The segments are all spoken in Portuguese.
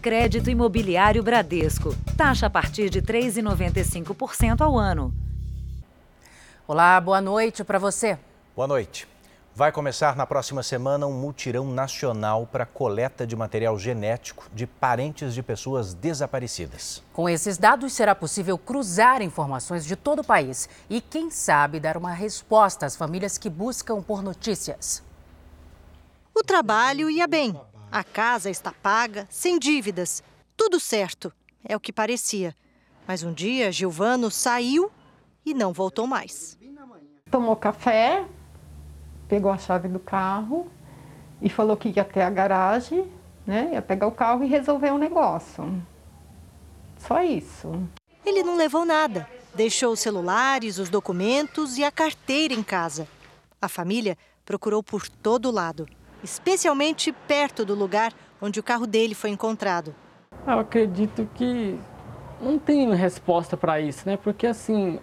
Crédito Imobiliário Bradesco. Taxa a partir de 3,95% ao ano. Olá, boa noite para você. Boa noite. Vai começar na próxima semana um mutirão nacional para coleta de material genético de parentes de pessoas desaparecidas. Com esses dados, será possível cruzar informações de todo o país e, quem sabe, dar uma resposta às famílias que buscam por notícias. O trabalho ia bem. A casa está paga, sem dívidas. Tudo certo. É o que parecia. Mas um dia, Gilvano saiu e não voltou mais. Tomou café, pegou a chave do carro e falou que ia até a garagem, né? Ia pegar o carro e resolver um negócio. Só isso. Ele não levou nada. Deixou os celulares, os documentos e a carteira em casa. A família procurou por todo lado, especialmente perto do lugar onde o carro dele foi encontrado. Eu acredito que não tem resposta para isso, né? Porque assim,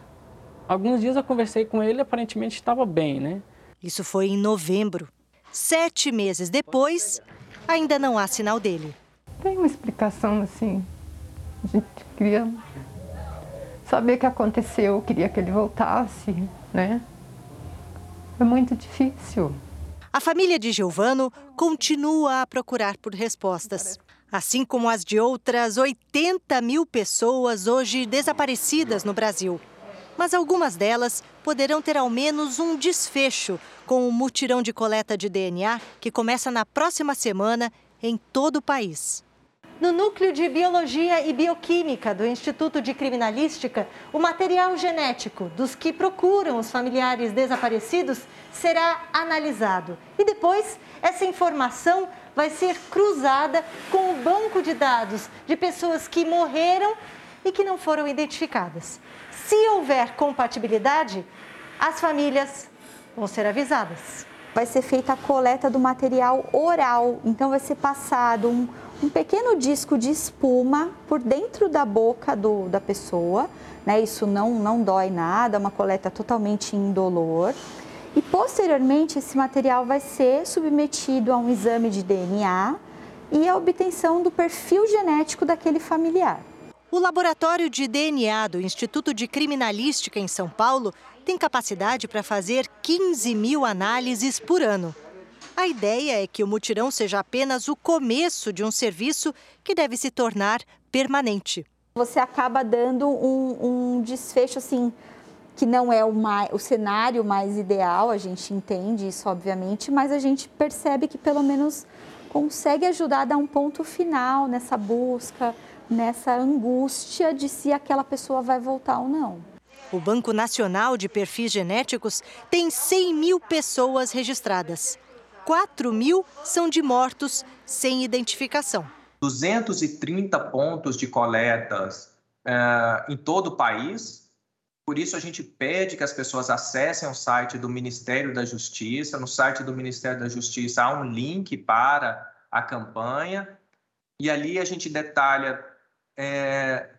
alguns dias eu conversei com ele, aparentemente estava bem, né? Isso foi em novembro. Sete meses depois, ainda não há sinal dele. Tem uma explicação assim. A gente queria saber o que aconteceu, queria que ele voltasse, né? É muito difícil. A família de Giovano continua a procurar por respostas. Assim como as de outras 80 mil pessoas hoje desaparecidas no Brasil mas algumas delas poderão ter ao menos um desfecho com o mutirão de coleta de DNA que começa na próxima semana em todo o país. No núcleo de Biologia e Bioquímica do Instituto de Criminalística, o material genético dos que procuram os familiares desaparecidos será analisado. E depois, essa informação vai ser cruzada com o banco de dados de pessoas que morreram e que não foram identificadas. Se houver compatibilidade, as famílias vão ser avisadas. Vai ser feita a coleta do material oral, então vai ser passado um, um pequeno disco de espuma por dentro da boca do, da pessoa, né? Isso não, não dói nada, é uma coleta totalmente indolor. E posteriormente esse material vai ser submetido a um exame de DNA e a obtenção do perfil genético daquele familiar. O laboratório de DNA do Instituto de Criminalística em São Paulo tem capacidade para fazer 15 mil análises por ano. A ideia é que o mutirão seja apenas o começo de um serviço que deve se tornar permanente. Você acaba dando um, um desfecho assim que não é o, mais, o cenário mais ideal, a gente entende isso, obviamente, mas a gente percebe que pelo menos consegue ajudar a dar um ponto final nessa busca, nessa angústia de se aquela pessoa vai voltar ou não. O Banco Nacional de Perfis Genéticos tem 100 mil pessoas registradas. 4 mil são de mortos sem identificação. 230 pontos de coletas uh, em todo o país. Por isso, a gente pede que as pessoas acessem o site do Ministério da Justiça. No site do Ministério da Justiça há um link para a campanha. E ali a gente detalha é,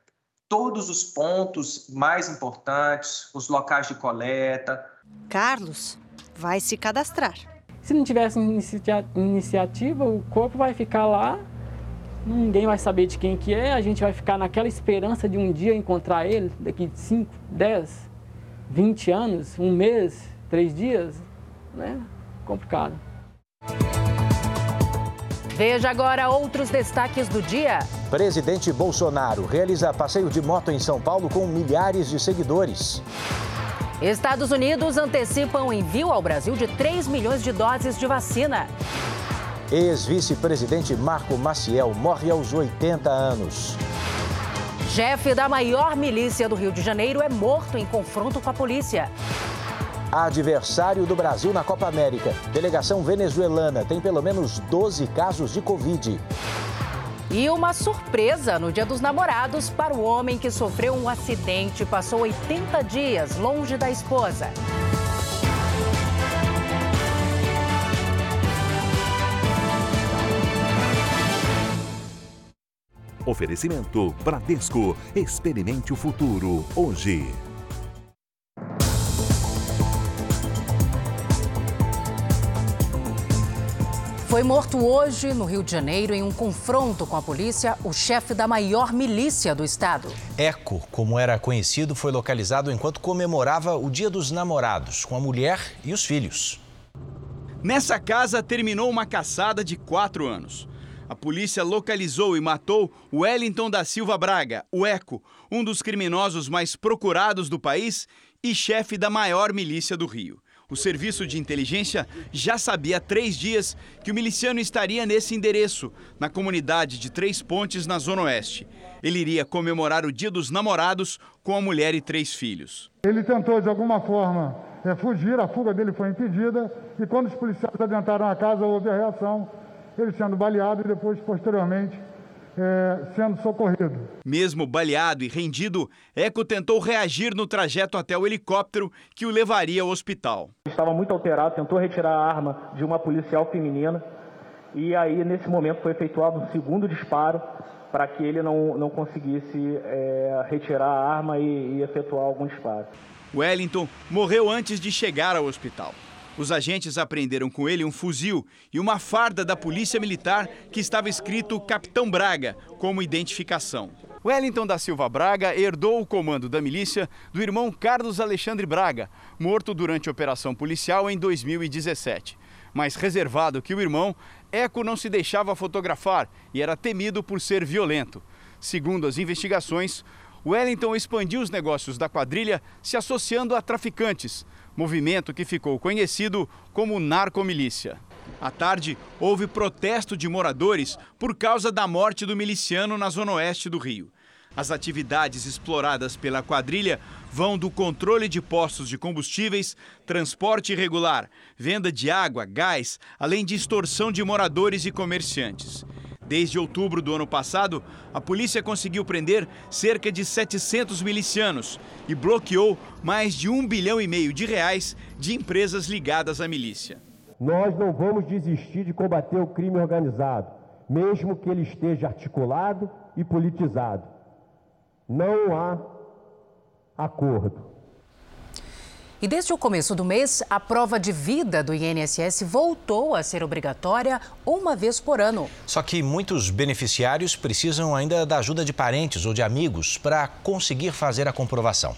todos os pontos mais importantes, os locais de coleta. Carlos vai se cadastrar. Se não tivesse inicia iniciativa, o corpo vai ficar lá, ninguém vai saber de quem que é, a gente vai ficar naquela esperança de um dia encontrar ele, daqui 5, 10, 20 anos, um mês, três dias, né? Complicado. Veja agora outros destaques do dia. Presidente Bolsonaro realiza passeio de moto em São Paulo com milhares de seguidores. Estados Unidos antecipam o envio ao Brasil de 3 milhões de doses de vacina. Ex-vice-presidente Marco Maciel morre aos 80 anos. Chefe da maior milícia do Rio de Janeiro é morto em confronto com a polícia. Adversário do Brasil na Copa América. Delegação venezuelana tem pelo menos 12 casos de Covid. E uma surpresa no Dia dos Namorados para o homem que sofreu um acidente e passou 80 dias longe da esposa. Oferecimento Bradesco. Experimente o futuro hoje. Foi morto hoje, no Rio de Janeiro, em um confronto com a polícia, o chefe da maior milícia do estado. Eco, como era conhecido, foi localizado enquanto comemorava o Dia dos Namorados com a mulher e os filhos. Nessa casa terminou uma caçada de quatro anos. A polícia localizou e matou Wellington da Silva Braga, o Eco, um dos criminosos mais procurados do país e chefe da maior milícia do Rio. O serviço de inteligência já sabia há três dias que o miliciano estaria nesse endereço, na comunidade de Três Pontes, na Zona Oeste. Ele iria comemorar o Dia dos Namorados com a mulher e três filhos. Ele tentou, de alguma forma, é, fugir, a fuga dele foi impedida, e quando os policiais adentraram a casa, houve a reação, ele sendo baleado e depois, posteriormente, é, sendo socorrido. Mesmo baleado e rendido, Eco tentou reagir no trajeto até o helicóptero que o levaria ao hospital. Estava muito alterado, tentou retirar a arma de uma policial feminina e aí, nesse momento, foi efetuado um segundo disparo para que ele não, não conseguisse é, retirar a arma e, e efetuar algum disparo. Wellington morreu antes de chegar ao hospital. Os agentes apreenderam com ele um fuzil e uma farda da Polícia Militar que estava escrito Capitão Braga como identificação. Wellington da Silva Braga herdou o comando da milícia do irmão Carlos Alexandre Braga, morto durante a operação policial em 2017. Mais reservado que o irmão, Eco não se deixava fotografar e era temido por ser violento. Segundo as investigações, Wellington expandiu os negócios da quadrilha se associando a traficantes, movimento que ficou conhecido como narcomilícia. À tarde, houve protesto de moradores por causa da morte do miliciano na zona oeste do Rio. As atividades exploradas pela quadrilha vão do controle de postos de combustíveis, transporte irregular, venda de água, gás, além de extorsão de moradores e comerciantes. Desde outubro do ano passado, a polícia conseguiu prender cerca de 700 milicianos e bloqueou mais de um bilhão e meio de reais de empresas ligadas à milícia. Nós não vamos desistir de combater o crime organizado, mesmo que ele esteja articulado e politizado. Não há acordo. E desde o começo do mês, a prova de vida do INSS voltou a ser obrigatória uma vez por ano. Só que muitos beneficiários precisam ainda da ajuda de parentes ou de amigos para conseguir fazer a comprovação.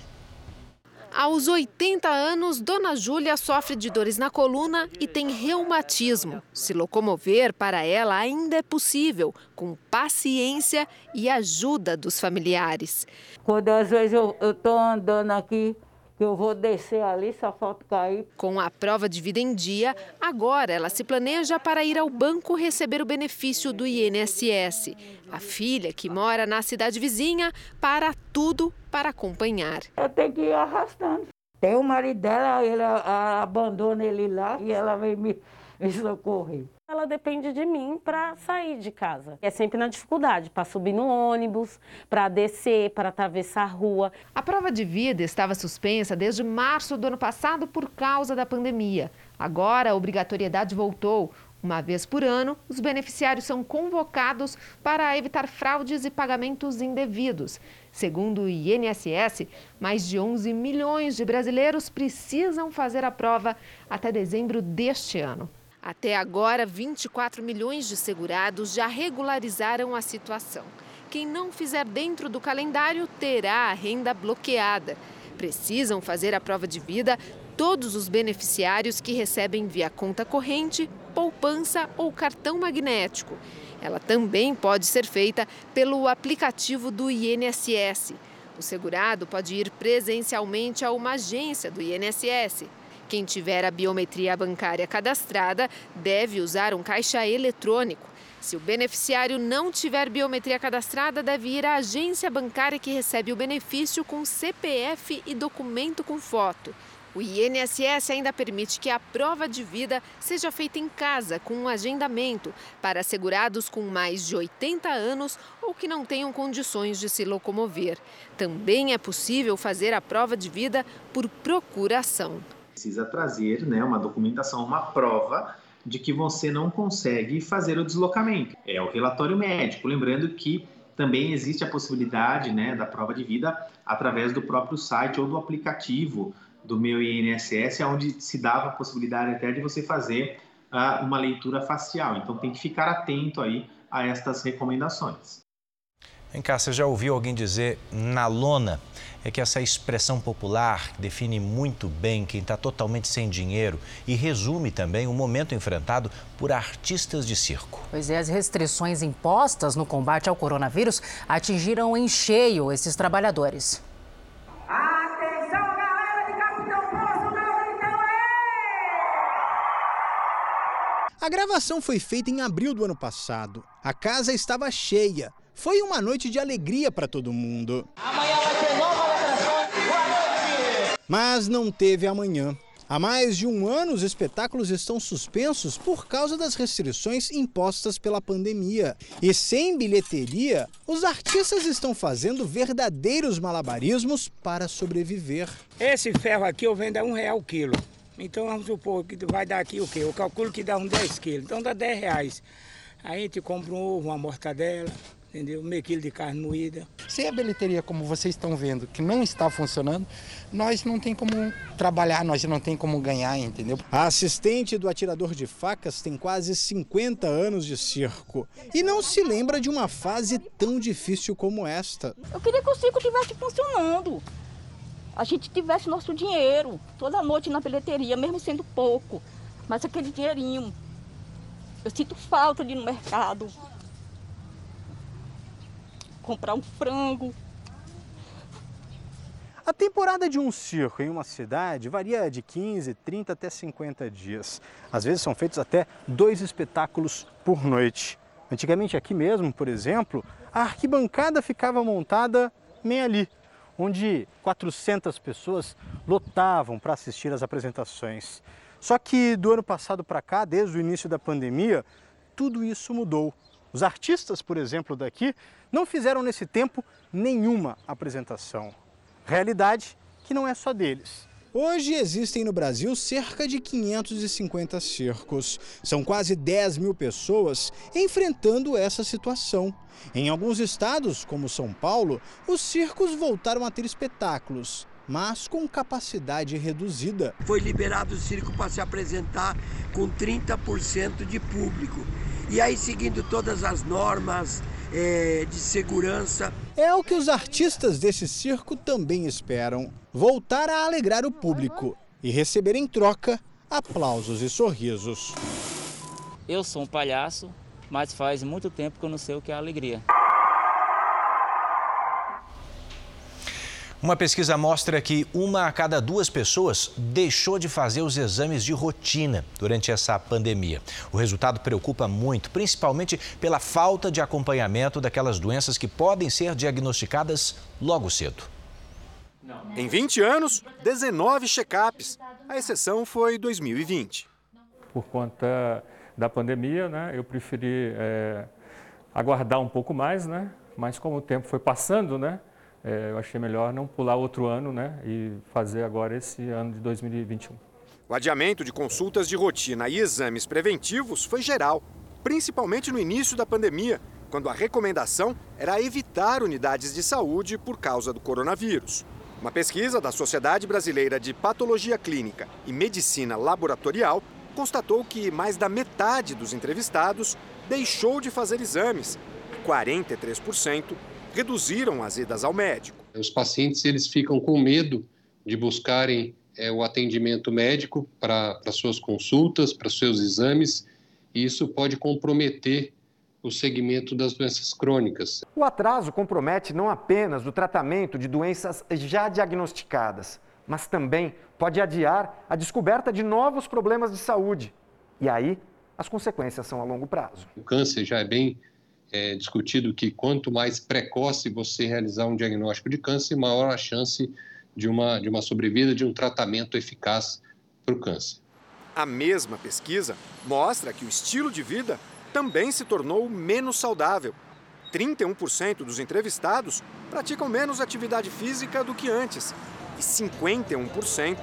Aos 80 anos, Dona Júlia sofre de dores na coluna e tem reumatismo. Se locomover para ela ainda é possível, com paciência e ajuda dos familiares. Quando às vezes eu estou andando aqui que eu vou descer ali, só falta cair. Com a prova de vida em dia, agora ela se planeja para ir ao banco receber o benefício do INSS. A filha, que mora na cidade vizinha, para tudo para acompanhar. Eu tenho que ir arrastando. Tem o marido dela, ele abandona ele lá e ela vem me, me socorrer ela depende de mim para sair de casa. É sempre na dificuldade, para subir no ônibus, para descer, para atravessar a rua. A prova de vida estava suspensa desde março do ano passado por causa da pandemia. Agora a obrigatoriedade voltou. Uma vez por ano, os beneficiários são convocados para evitar fraudes e pagamentos indevidos. Segundo o INSS, mais de 11 milhões de brasileiros precisam fazer a prova até dezembro deste ano. Até agora, 24 milhões de segurados já regularizaram a situação. Quem não fizer dentro do calendário terá a renda bloqueada. Precisam fazer a prova de vida todos os beneficiários que recebem via conta corrente, poupança ou cartão magnético. Ela também pode ser feita pelo aplicativo do INSS. O segurado pode ir presencialmente a uma agência do INSS quem tiver a biometria bancária cadastrada deve usar um caixa eletrônico. Se o beneficiário não tiver biometria cadastrada, deve ir à agência bancária que recebe o benefício com CPF e documento com foto. O INSS ainda permite que a prova de vida seja feita em casa, com um agendamento, para segurados com mais de 80 anos ou que não tenham condições de se locomover. Também é possível fazer a prova de vida por procuração precisa trazer né, uma documentação, uma prova de que você não consegue fazer o deslocamento. É o relatório médico. Lembrando que também existe a possibilidade né, da prova de vida através do próprio site ou do aplicativo do meu INSS, onde se dava a possibilidade até de você fazer uh, uma leitura facial. Então tem que ficar atento aí a estas recomendações. Vem cá, você já ouviu alguém dizer na lona? É que essa expressão popular define muito bem quem está totalmente sem dinheiro e resume também o momento enfrentado por artistas de circo. Pois é, as restrições impostas no combate ao coronavírus atingiram em cheio esses trabalhadores. Atenção, galera de Capitão Poço, então é! A gravação foi feita em abril do ano passado. A casa estava cheia foi uma noite de alegria para todo mundo. Amanhã vai ter nova atração. Boa noite! Mas não teve amanhã. Há mais de um ano, os espetáculos estão suspensos por causa das restrições impostas pela pandemia. E sem bilheteria, os artistas estão fazendo verdadeiros malabarismos para sobreviver. Esse ferro aqui eu vendo a um real o quilo. Então vamos supor que vai dar aqui o quê? Eu calculo que dá uns 10 quilos. Então dá 10 reais. Aí a gente compra um ovo, uma mortadela, entendeu? Meio quilo de carne moída. Se a bilheteria, como vocês estão vendo, que não está funcionando, nós não tem como trabalhar, nós não tem como ganhar, entendeu? A assistente do atirador de facas tem quase 50 anos de circo e não se lembra de uma fase tão difícil como esta. Eu queria que o circo estivesse funcionando. A gente tivesse nosso dinheiro toda noite na bilheteria, mesmo sendo pouco, mas aquele dinheirinho. Eu sinto falta de ir no mercado, comprar um frango. A temporada de um circo em uma cidade varia de 15, 30 até 50 dias. Às vezes são feitos até dois espetáculos por noite. Antigamente aqui mesmo, por exemplo, a arquibancada ficava montada bem ali, onde 400 pessoas lotavam para assistir às apresentações. Só que do ano passado para cá, desde o início da pandemia, tudo isso mudou. Os artistas, por exemplo, daqui, não fizeram nesse tempo nenhuma apresentação. Realidade que não é só deles. Hoje existem no Brasil cerca de 550 circos. São quase 10 mil pessoas enfrentando essa situação. Em alguns estados, como São Paulo, os circos voltaram a ter espetáculos, mas com capacidade reduzida. Foi liberado o circo para se apresentar com 30% de público. E aí, seguindo todas as normas é, de segurança. É o que os artistas desse circo também esperam: voltar a alegrar o público e receber em troca aplausos e sorrisos. Eu sou um palhaço, mas faz muito tempo que eu não sei o que é alegria. Uma pesquisa mostra que uma a cada duas pessoas deixou de fazer os exames de rotina durante essa pandemia. O resultado preocupa muito, principalmente pela falta de acompanhamento daquelas doenças que podem ser diagnosticadas logo cedo. Em 20 anos, 19 check-ups. A exceção foi 2020. Por conta da pandemia, né, eu preferi é, aguardar um pouco mais, né? Mas como o tempo foi passando, né? É, eu achei melhor não pular outro ano né, e fazer agora esse ano de 2021. O adiamento de consultas de rotina e exames preventivos foi geral, principalmente no início da pandemia, quando a recomendação era evitar unidades de saúde por causa do coronavírus. Uma pesquisa da Sociedade Brasileira de Patologia Clínica e Medicina Laboratorial constatou que mais da metade dos entrevistados deixou de fazer exames e 43% reduziram as idas ao médico. Os pacientes eles ficam com medo de buscarem é, o atendimento médico para suas consultas, para seus exames, e isso pode comprometer o segmento das doenças crônicas. O atraso compromete não apenas o tratamento de doenças já diagnosticadas, mas também pode adiar a descoberta de novos problemas de saúde. E aí, as consequências são a longo prazo. O câncer já é bem é discutido que quanto mais precoce você realizar um diagnóstico de câncer, maior a chance de uma, de uma sobrevida, de um tratamento eficaz para o câncer. A mesma pesquisa mostra que o estilo de vida também se tornou menos saudável. 31% dos entrevistados praticam menos atividade física do que antes e 51%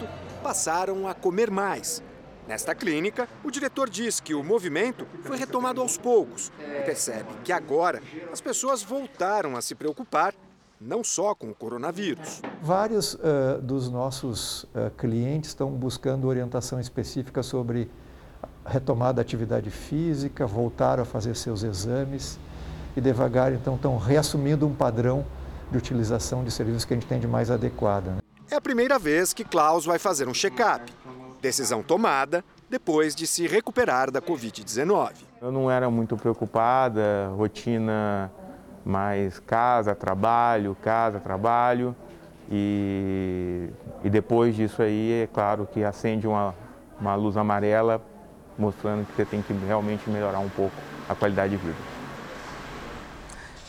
passaram a comer mais. Nesta clínica, o diretor diz que o movimento foi retomado aos poucos e percebe que agora as pessoas voltaram a se preocupar não só com o coronavírus. Vários uh, dos nossos uh, clientes estão buscando orientação específica sobre retomar da atividade física, voltaram a fazer seus exames e devagar então estão reassumindo um padrão de utilização de serviços que a gente tem de mais adequada. Né? É a primeira vez que Klaus vai fazer um check-up. Decisão tomada depois de se recuperar da Covid-19. Eu não era muito preocupada, rotina mais casa, trabalho, casa, trabalho. E, e depois disso aí, é claro que acende uma, uma luz amarela mostrando que você tem que realmente melhorar um pouco a qualidade de vida.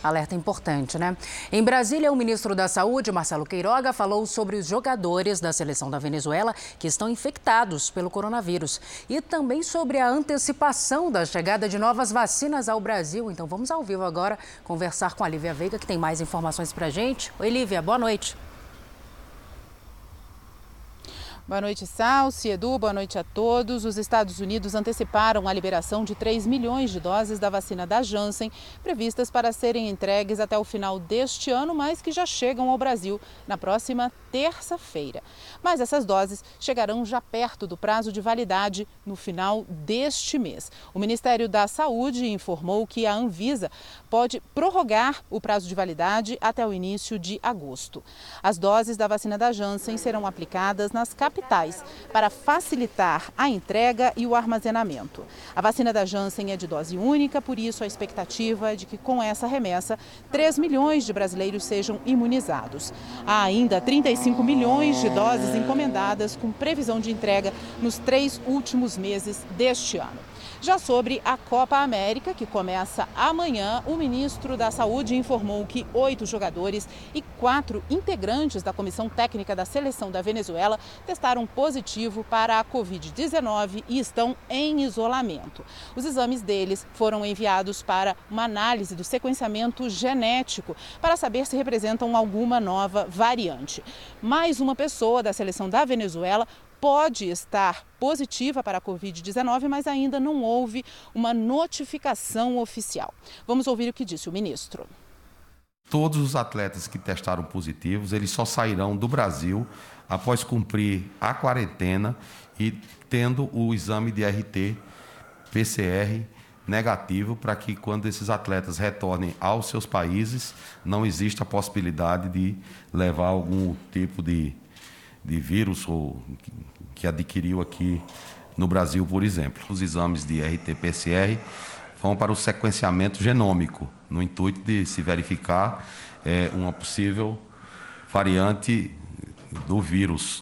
Alerta importante, né? Em Brasília, o ministro da Saúde, Marcelo Queiroga, falou sobre os jogadores da seleção da Venezuela que estão infectados pelo coronavírus e também sobre a antecipação da chegada de novas vacinas ao Brasil. Então vamos ao vivo agora conversar com a Lívia Veiga, que tem mais informações para gente. Oi, Lívia, boa noite. Boa noite, Salsi, Edu, boa noite a todos. Os Estados Unidos anteciparam a liberação de 3 milhões de doses da vacina da Janssen, previstas para serem entregues até o final deste ano, mas que já chegam ao Brasil na próxima terça-feira. Mas essas doses chegarão já perto do prazo de validade no final deste mês. O Ministério da Saúde informou que a Anvisa pode prorrogar o prazo de validade até o início de agosto. As doses da vacina da Janssen serão aplicadas nas capitais para facilitar a entrega e o armazenamento. A vacina da Janssen é de dose única, por isso a expectativa é de que com essa remessa 3 milhões de brasileiros sejam imunizados. Há ainda 35 milhões de doses encomendadas com previsão de entrega nos três últimos meses deste ano. Já sobre a Copa América, que começa amanhã, o ministro da Saúde informou que oito jogadores e quatro integrantes da comissão técnica da seleção da Venezuela testaram positivo para a Covid-19 e estão em isolamento. Os exames deles foram enviados para uma análise do sequenciamento genético para saber se representam alguma nova variante. Mais uma pessoa da seleção da Venezuela pode estar positiva para a Covid-19, mas ainda não houve uma notificação oficial. Vamos ouvir o que disse o ministro. Todos os atletas que testaram positivos, eles só sairão do Brasil após cumprir a quarentena e tendo o exame de RT PCR negativo para que quando esses atletas retornem aos seus países, não exista a possibilidade de levar algum tipo de de vírus ou que adquiriu aqui no Brasil, por exemplo. Os exames de RT-PCR vão para o sequenciamento genômico, no intuito de se verificar é, uma possível variante do vírus.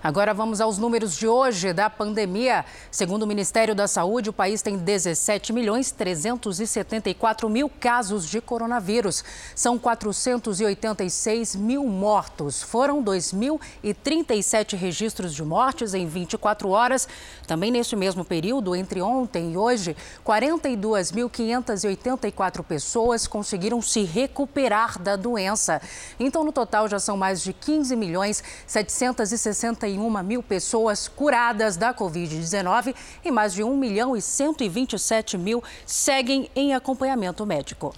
Agora vamos aos números de hoje da pandemia. Segundo o Ministério da Saúde, o país tem 17 milhões 374 mil casos de coronavírus. São 486 mil mortos. Foram 2.037 registros de mortes em 24 horas. Também neste mesmo período, entre ontem e hoje, 42.584 pessoas conseguiram se recuperar da doença. Então, no total, já são mais de 15 milhões 760 61 mil pessoas curadas da Covid-19 e mais de 1 milhão e 127 mil seguem em acompanhamento médico.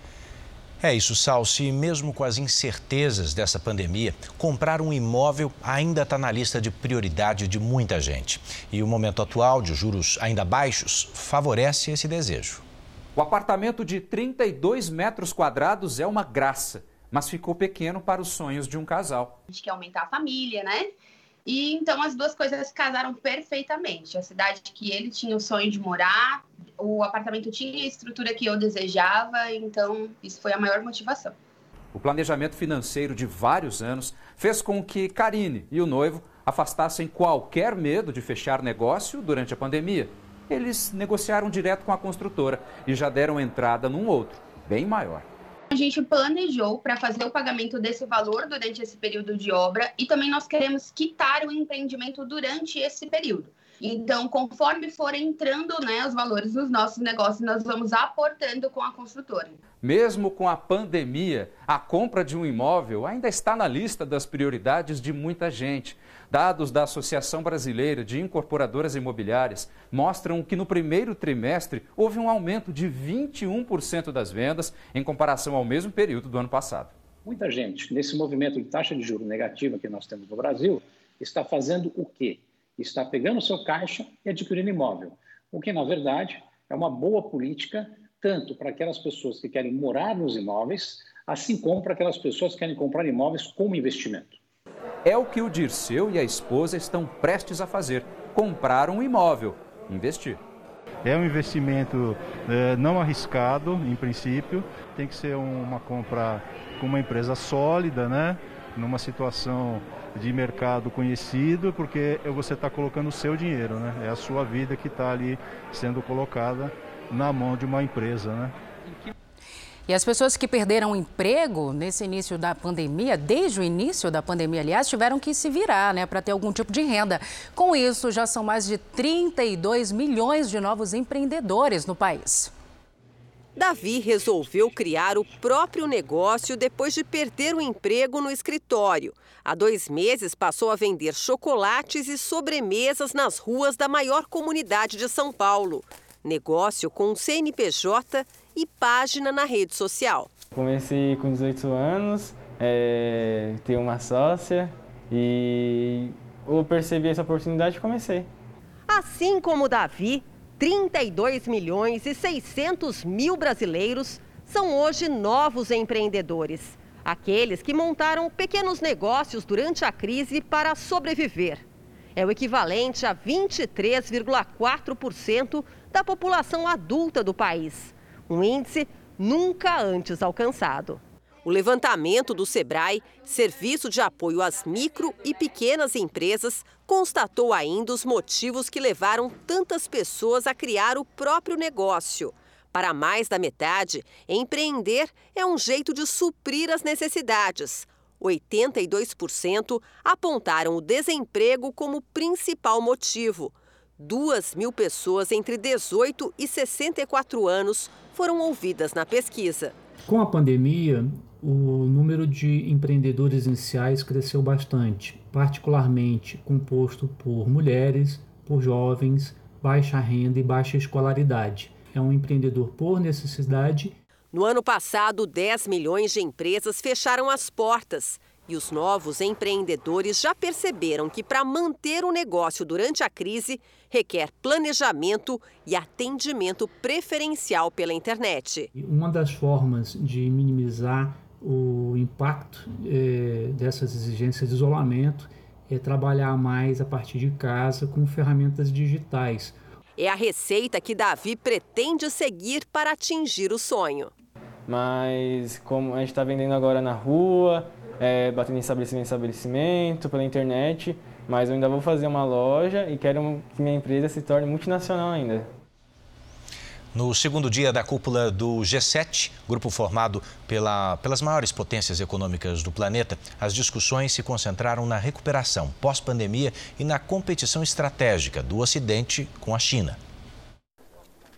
É isso, Salsi. Mesmo com as incertezas dessa pandemia, comprar um imóvel ainda está na lista de prioridade de muita gente. E o momento atual de juros ainda baixos favorece esse desejo. O apartamento de 32 metros quadrados é uma graça, mas ficou pequeno para os sonhos de um casal. A gente quer aumentar a família, né? E então as duas coisas casaram perfeitamente. A cidade que ele tinha o sonho de morar, o apartamento tinha a estrutura que eu desejava, então isso foi a maior motivação. O planejamento financeiro de vários anos fez com que Karine e o noivo afastassem qualquer medo de fechar negócio durante a pandemia. Eles negociaram direto com a construtora e já deram entrada num outro, bem maior. A gente planejou para fazer o pagamento desse valor durante esse período de obra e também nós queremos quitar o empreendimento durante esse período. Então, conforme for entrando né, os valores dos nossos negócios, nós vamos aportando com a construtora. Mesmo com a pandemia, a compra de um imóvel ainda está na lista das prioridades de muita gente. Dados da Associação Brasileira de Incorporadoras Imobiliárias mostram que no primeiro trimestre houve um aumento de 21% das vendas em comparação ao mesmo período do ano passado. Muita gente, nesse movimento de taxa de juros negativa que nós temos no Brasil, está fazendo o quê? está pegando o seu caixa e adquirindo imóvel, o que, na verdade, é uma boa política tanto para aquelas pessoas que querem morar nos imóveis, assim como para aquelas pessoas que querem comprar imóveis como investimento. É o que o Dirceu e a esposa estão prestes a fazer: comprar um imóvel, investir. É um investimento é, não arriscado, em princípio. Tem que ser uma compra com uma empresa sólida, né? numa situação de mercado conhecido, porque você está colocando o seu dinheiro, né? é a sua vida que está ali sendo colocada na mão de uma empresa. Né? E as pessoas que perderam o emprego nesse início da pandemia, desde o início da pandemia, aliás, tiveram que se virar né, para ter algum tipo de renda. Com isso, já são mais de 32 milhões de novos empreendedores no país. Davi resolveu criar o próprio negócio depois de perder o emprego no escritório. Há dois meses passou a vender chocolates e sobremesas nas ruas da maior comunidade de São Paulo. Negócio com CNPJ e página na rede social. Comecei com 18 anos, é, tenho uma sócia e eu percebi essa oportunidade e comecei. Assim como Davi, 32 milhões e 600 mil brasileiros são hoje novos empreendedores. Aqueles que montaram pequenos negócios durante a crise para sobreviver. É o equivalente a 23,4% da população adulta do país um índice nunca antes alcançado. O levantamento do Sebrae, Serviço de Apoio às Micro e Pequenas Empresas, constatou ainda os motivos que levaram tantas pessoas a criar o próprio negócio. Para mais da metade, empreender é um jeito de suprir as necessidades. 82% apontaram o desemprego como principal motivo. Duas mil pessoas entre 18 e 64 anos foram ouvidas na pesquisa. Com a pandemia, o número de empreendedores iniciais cresceu bastante, particularmente composto por mulheres, por jovens, baixa renda e baixa escolaridade. É um empreendedor por necessidade. No ano passado, 10 milhões de empresas fecharam as portas. E os novos empreendedores já perceberam que para manter o negócio durante a crise requer planejamento e atendimento preferencial pela internet. Uma das formas de minimizar o impacto é, dessas exigências de isolamento é trabalhar mais a partir de casa com ferramentas digitais. É a receita que Davi pretende seguir para atingir o sonho. Mas como a gente está vendendo agora na rua, é, batendo em estabelecimento em estabelecimento, pela internet, mas eu ainda vou fazer uma loja e quero que minha empresa se torne multinacional ainda. No segundo dia da cúpula do G7, grupo formado pela, pelas maiores potências econômicas do planeta, as discussões se concentraram na recuperação pós-pandemia e na competição estratégica do Ocidente com a China.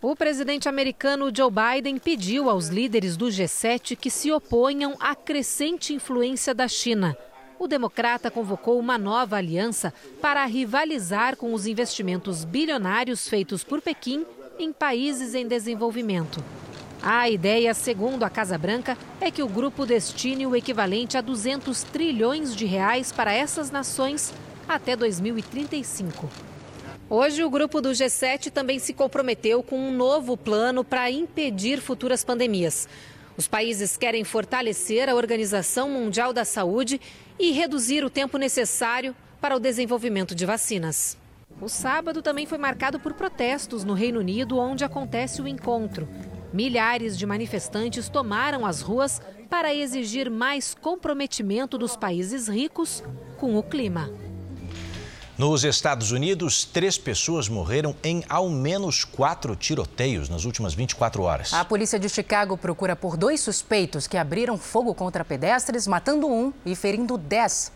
O presidente americano Joe Biden pediu aos líderes do G7 que se oponham à crescente influência da China. O democrata convocou uma nova aliança para rivalizar com os investimentos bilionários feitos por Pequim em países em desenvolvimento. A ideia, segundo a Casa Branca, é que o grupo destine o equivalente a 200 trilhões de reais para essas nações até 2035. Hoje, o grupo do G7 também se comprometeu com um novo plano para impedir futuras pandemias. Os países querem fortalecer a Organização Mundial da Saúde e reduzir o tempo necessário para o desenvolvimento de vacinas. O sábado também foi marcado por protestos no Reino Unido, onde acontece o encontro. Milhares de manifestantes tomaram as ruas para exigir mais comprometimento dos países ricos com o clima. Nos Estados Unidos, três pessoas morreram em ao menos quatro tiroteios nas últimas 24 horas. A polícia de Chicago procura por dois suspeitos que abriram fogo contra pedestres, matando um e ferindo dez.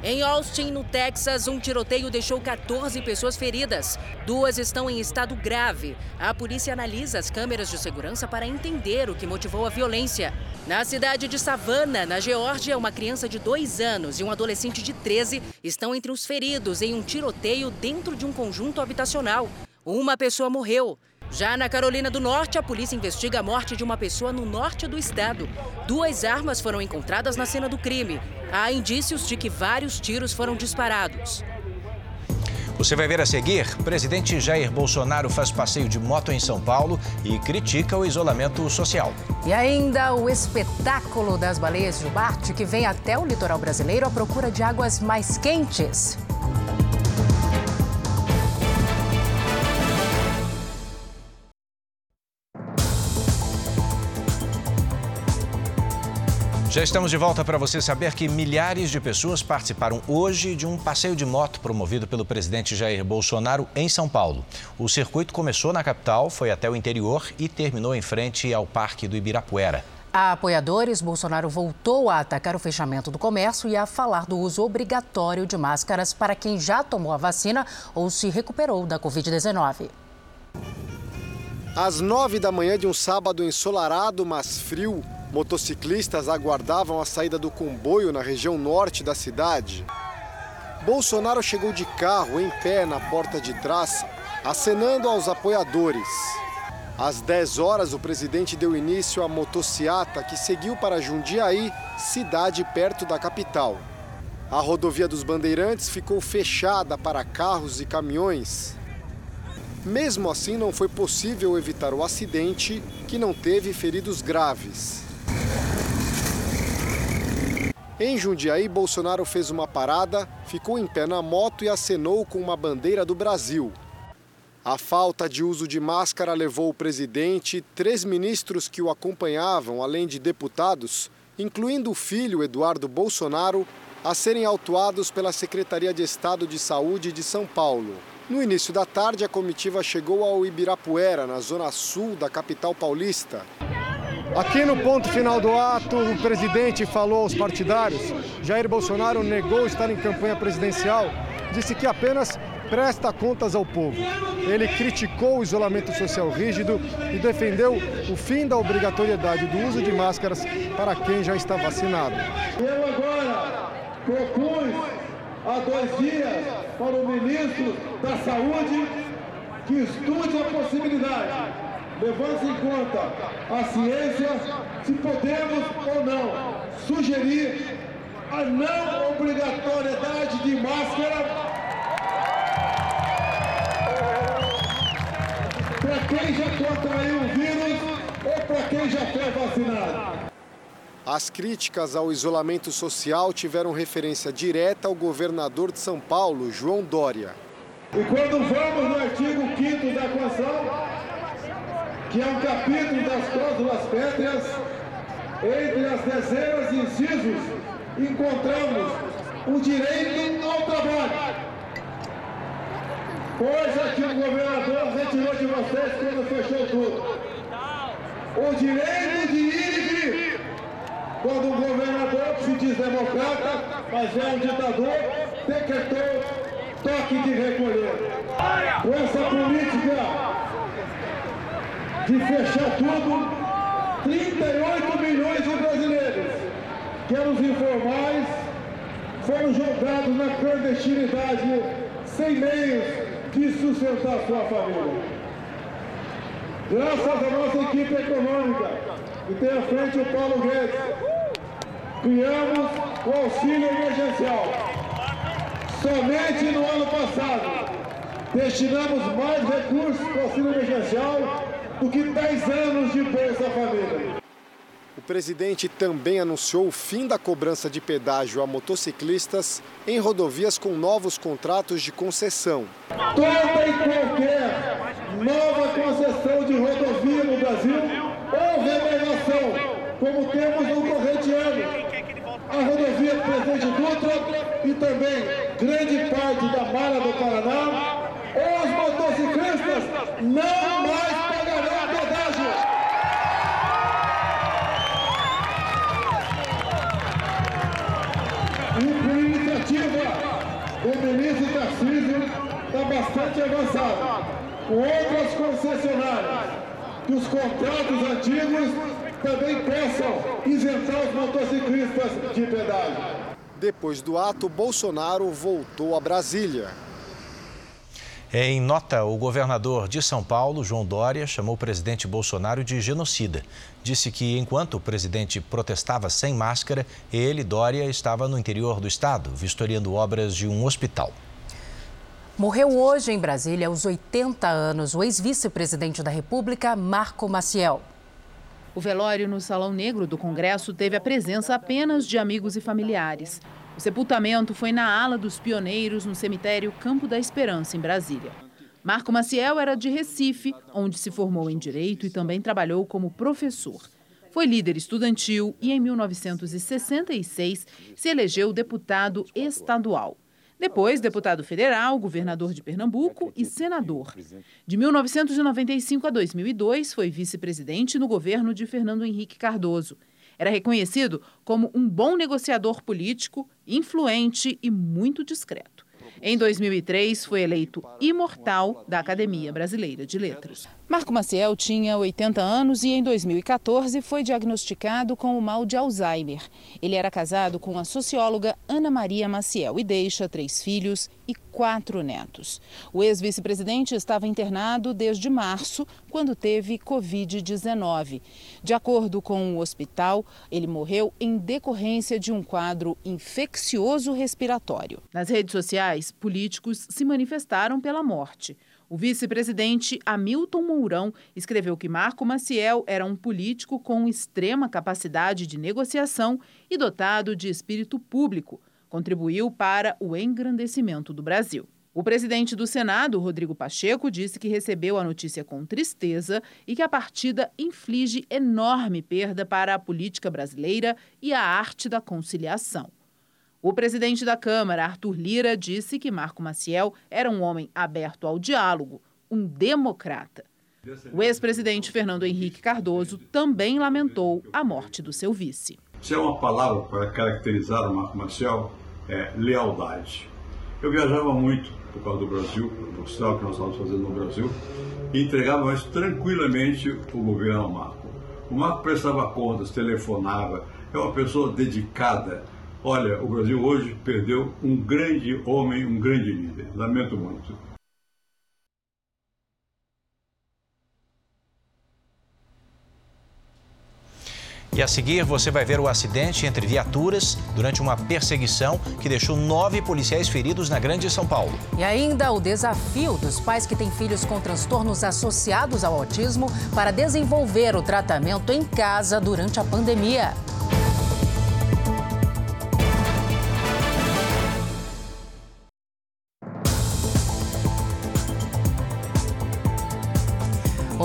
Em Austin, no Texas, um tiroteio deixou 14 pessoas feridas. Duas estão em estado grave. A polícia analisa as câmeras de segurança para entender o que motivou a violência. Na cidade de Savannah, na Geórgia, uma criança de dois anos e um adolescente de 13 estão entre os feridos em um tiroteio dentro de um conjunto habitacional. Uma pessoa morreu. Já na Carolina do Norte, a polícia investiga a morte de uma pessoa no norte do estado. Duas armas foram encontradas na cena do crime. Há indícios de que vários tiros foram disparados. Você vai ver a seguir: presidente Jair Bolsonaro faz passeio de moto em São Paulo e critica o isolamento social. E ainda o espetáculo das baleias de Jubarte, que vem até o litoral brasileiro à procura de águas mais quentes. Já estamos de volta para você saber que milhares de pessoas participaram hoje de um passeio de moto promovido pelo presidente Jair Bolsonaro em São Paulo. O circuito começou na capital, foi até o interior e terminou em frente ao Parque do Ibirapuera. A apoiadores, Bolsonaro voltou a atacar o fechamento do comércio e a falar do uso obrigatório de máscaras para quem já tomou a vacina ou se recuperou da Covid-19. Às nove da manhã de um sábado ensolarado, mas frio, Motociclistas aguardavam a saída do comboio na região norte da cidade. Bolsonaro chegou de carro em pé na porta de trás, acenando aos apoiadores. Às 10 horas, o presidente deu início à motociata que seguiu para Jundiaí, cidade perto da capital. A rodovia dos Bandeirantes ficou fechada para carros e caminhões. Mesmo assim, não foi possível evitar o acidente, que não teve feridos graves. Em Jundiaí, Bolsonaro fez uma parada, ficou em pé na moto e acenou com uma bandeira do Brasil. A falta de uso de máscara levou o presidente, três ministros que o acompanhavam, além de deputados, incluindo o filho Eduardo Bolsonaro, a serem autuados pela Secretaria de Estado de Saúde de São Paulo. No início da tarde, a comitiva chegou ao Ibirapuera, na zona sul da capital paulista. Aqui no ponto final do ato, o presidente falou aos partidários. Jair Bolsonaro negou estar em campanha presidencial, disse que apenas presta contas ao povo. Ele criticou o isolamento social rígido e defendeu o fim da obrigatoriedade do uso de máscaras para quem já está vacinado. Eu agora propus há dois dias para o ministro da Saúde que estude a possibilidade levando em conta a ciência, se podemos ou não sugerir a não obrigatoriedade de máscara para quem já contraiu o vírus ou para quem já foi vacinado. As críticas ao isolamento social tiveram referência direta ao governador de São Paulo, João Dória. E quando vamos no artigo 5 da Constituição, que é um capítulo das cláusulas pétreas, entre as dezenas de incisos, encontramos o direito ao trabalho. Coisa que o governador retirou de vocês quando fechou tudo. O direito de ir e vir. Quando o governador, que se diz democrata, mas é um ditador, decretou toque de recolher. Com essa política de fechar tudo, 38 milhões de brasileiros, que eram informais, foram jogados na clandestinidade sem meios de sustentar sua família. Graças à nossa equipe econômica, que tem à frente o Paulo Guedes, criamos o auxílio emergencial. Somente no ano passado, destinamos mais recursos para o auxílio emergencial do que 10 anos de Bolsa Família. O presidente também anunciou o fim da cobrança de pedágio a motociclistas em rodovias com novos contratos de concessão. Toda e qualquer nova concessão de rodovia no Brasil ou renovação, como temos no corrente ano, a rodovia do Presidente Dutra e também grande parte da Malha do Paraná, os motociclistas não mais o ministro Tarcísio está bastante avançado. Com outras concessionárias, que os contratos antigos também possam isentar os motociclistas de pedágio. Depois do ato, Bolsonaro voltou a Brasília. Em nota, o governador de São Paulo, João Dória, chamou o presidente Bolsonaro de genocida. Disse que enquanto o presidente protestava sem máscara, ele, Dória, estava no interior do estado, vistoriando obras de um hospital. Morreu hoje em Brasília, aos 80 anos, o ex-vice-presidente da República, Marco Maciel. O velório no Salão Negro do Congresso teve a presença apenas de amigos e familiares. O sepultamento foi na ala dos pioneiros no cemitério Campo da Esperança, em Brasília. Marco Maciel era de Recife, onde se formou em direito e também trabalhou como professor. Foi líder estudantil e, em 1966, se elegeu deputado estadual. Depois, deputado federal, governador de Pernambuco e senador. De 1995 a 2002, foi vice-presidente no governo de Fernando Henrique Cardoso. Era reconhecido como um bom negociador político, influente e muito discreto. Em 2003, foi eleito imortal da Academia Brasileira de Letras. Marco Maciel tinha 80 anos e em 2014 foi diagnosticado com o mal de Alzheimer. Ele era casado com a socióloga Ana Maria Maciel e deixa três filhos e quatro netos. O ex-vice-presidente estava internado desde março, quando teve Covid-19. De acordo com o hospital, ele morreu em decorrência de um quadro infeccioso respiratório. Nas redes sociais, políticos se manifestaram pela morte. O vice-presidente Hamilton Mourão escreveu que Marco Maciel era um político com extrema capacidade de negociação e dotado de espírito público. Contribuiu para o engrandecimento do Brasil. O presidente do Senado, Rodrigo Pacheco, disse que recebeu a notícia com tristeza e que a partida inflige enorme perda para a política brasileira e a arte da conciliação. O presidente da Câmara, Arthur Lira, disse que Marco Maciel era um homem aberto ao diálogo, um democrata. O ex-presidente Fernando Henrique Cardoso também lamentou a morte do seu vice. Se é uma palavra para caracterizar o Marco Maciel, é lealdade. Eu viajava muito por causa do Brasil, para mostrar o que nós estávamos fazendo no Brasil, e entregava mais tranquilamente o governo ao Marco. O Marco prestava contas, telefonava, é uma pessoa dedicada Olha, o Brasil hoje perdeu um grande homem, um grande líder. Lamento muito. E a seguir você vai ver o acidente entre viaturas durante uma perseguição que deixou nove policiais feridos na Grande São Paulo. E ainda o desafio dos pais que têm filhos com transtornos associados ao autismo para desenvolver o tratamento em casa durante a pandemia.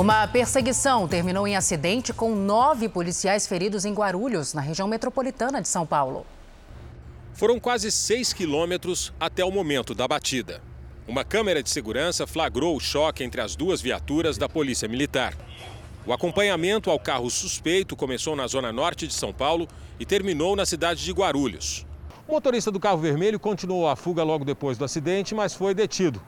Uma perseguição terminou em acidente com nove policiais feridos em Guarulhos, na região metropolitana de São Paulo. Foram quase seis quilômetros até o momento da batida. Uma câmera de segurança flagrou o choque entre as duas viaturas da Polícia Militar. O acompanhamento ao carro suspeito começou na zona norte de São Paulo e terminou na cidade de Guarulhos. O motorista do carro vermelho continuou a fuga logo depois do acidente, mas foi detido.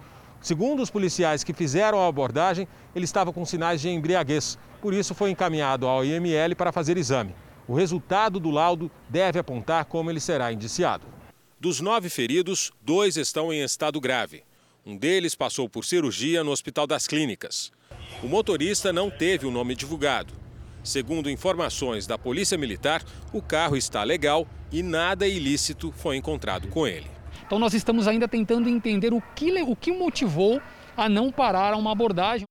Segundo os policiais que fizeram a abordagem, ele estava com sinais de embriaguez. Por isso, foi encaminhado ao IML para fazer exame. O resultado do laudo deve apontar como ele será indiciado. Dos nove feridos, dois estão em estado grave. Um deles passou por cirurgia no Hospital das Clínicas. O motorista não teve o nome divulgado. Segundo informações da Polícia Militar, o carro está legal e nada ilícito foi encontrado com ele. Então nós estamos ainda tentando entender o que, o que motivou a não parar uma abordagem.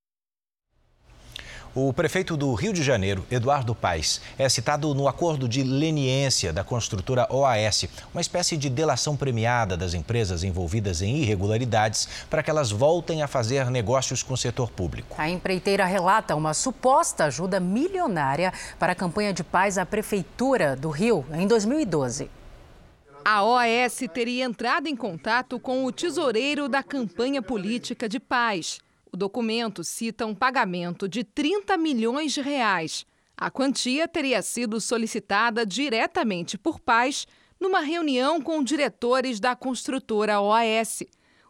O prefeito do Rio de Janeiro, Eduardo Paes, é citado no acordo de leniência da construtora OAS, uma espécie de delação premiada das empresas envolvidas em irregularidades para que elas voltem a fazer negócios com o setor público. A empreiteira relata uma suposta ajuda milionária para a campanha de paz à prefeitura do Rio em 2012. A OAS teria entrado em contato com o tesoureiro da campanha política de paz. O documento cita um pagamento de 30 milhões de reais. A quantia teria sido solicitada diretamente por paz numa reunião com diretores da construtora OAS.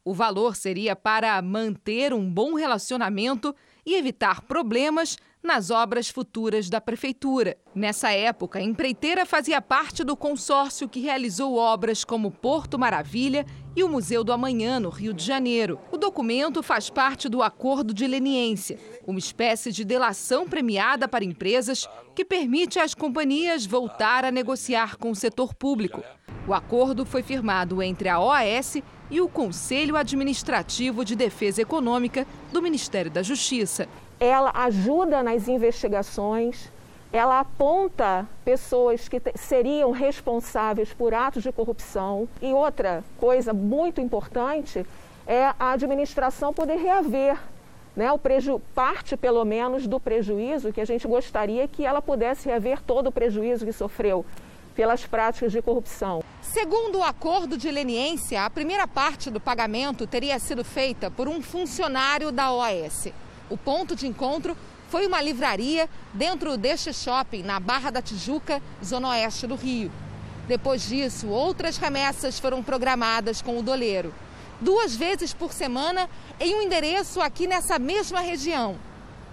O valor seria para manter um bom relacionamento e evitar problemas nas obras futuras da prefeitura. Nessa época, a empreiteira fazia parte do consórcio que realizou obras como Porto Maravilha e o Museu do Amanhã, no Rio de Janeiro. O documento faz parte do Acordo de Leniência, uma espécie de delação premiada para empresas que permite às companhias voltar a negociar com o setor público. O acordo foi firmado entre a OAS e o Conselho Administrativo de Defesa Econômica do Ministério da Justiça. Ela ajuda nas investigações, ela aponta pessoas que seriam responsáveis por atos de corrupção. E outra coisa muito importante é a administração poder reaver né, o preju parte, pelo menos, do prejuízo que a gente gostaria que ela pudesse reaver todo o prejuízo que sofreu pelas práticas de corrupção. Segundo o acordo de leniência, a primeira parte do pagamento teria sido feita por um funcionário da OAS. O ponto de encontro foi uma livraria dentro deste shopping na Barra da Tijuca, zona oeste do Rio. Depois disso, outras remessas foram programadas com o doleiro. Duas vezes por semana em um endereço aqui nessa mesma região.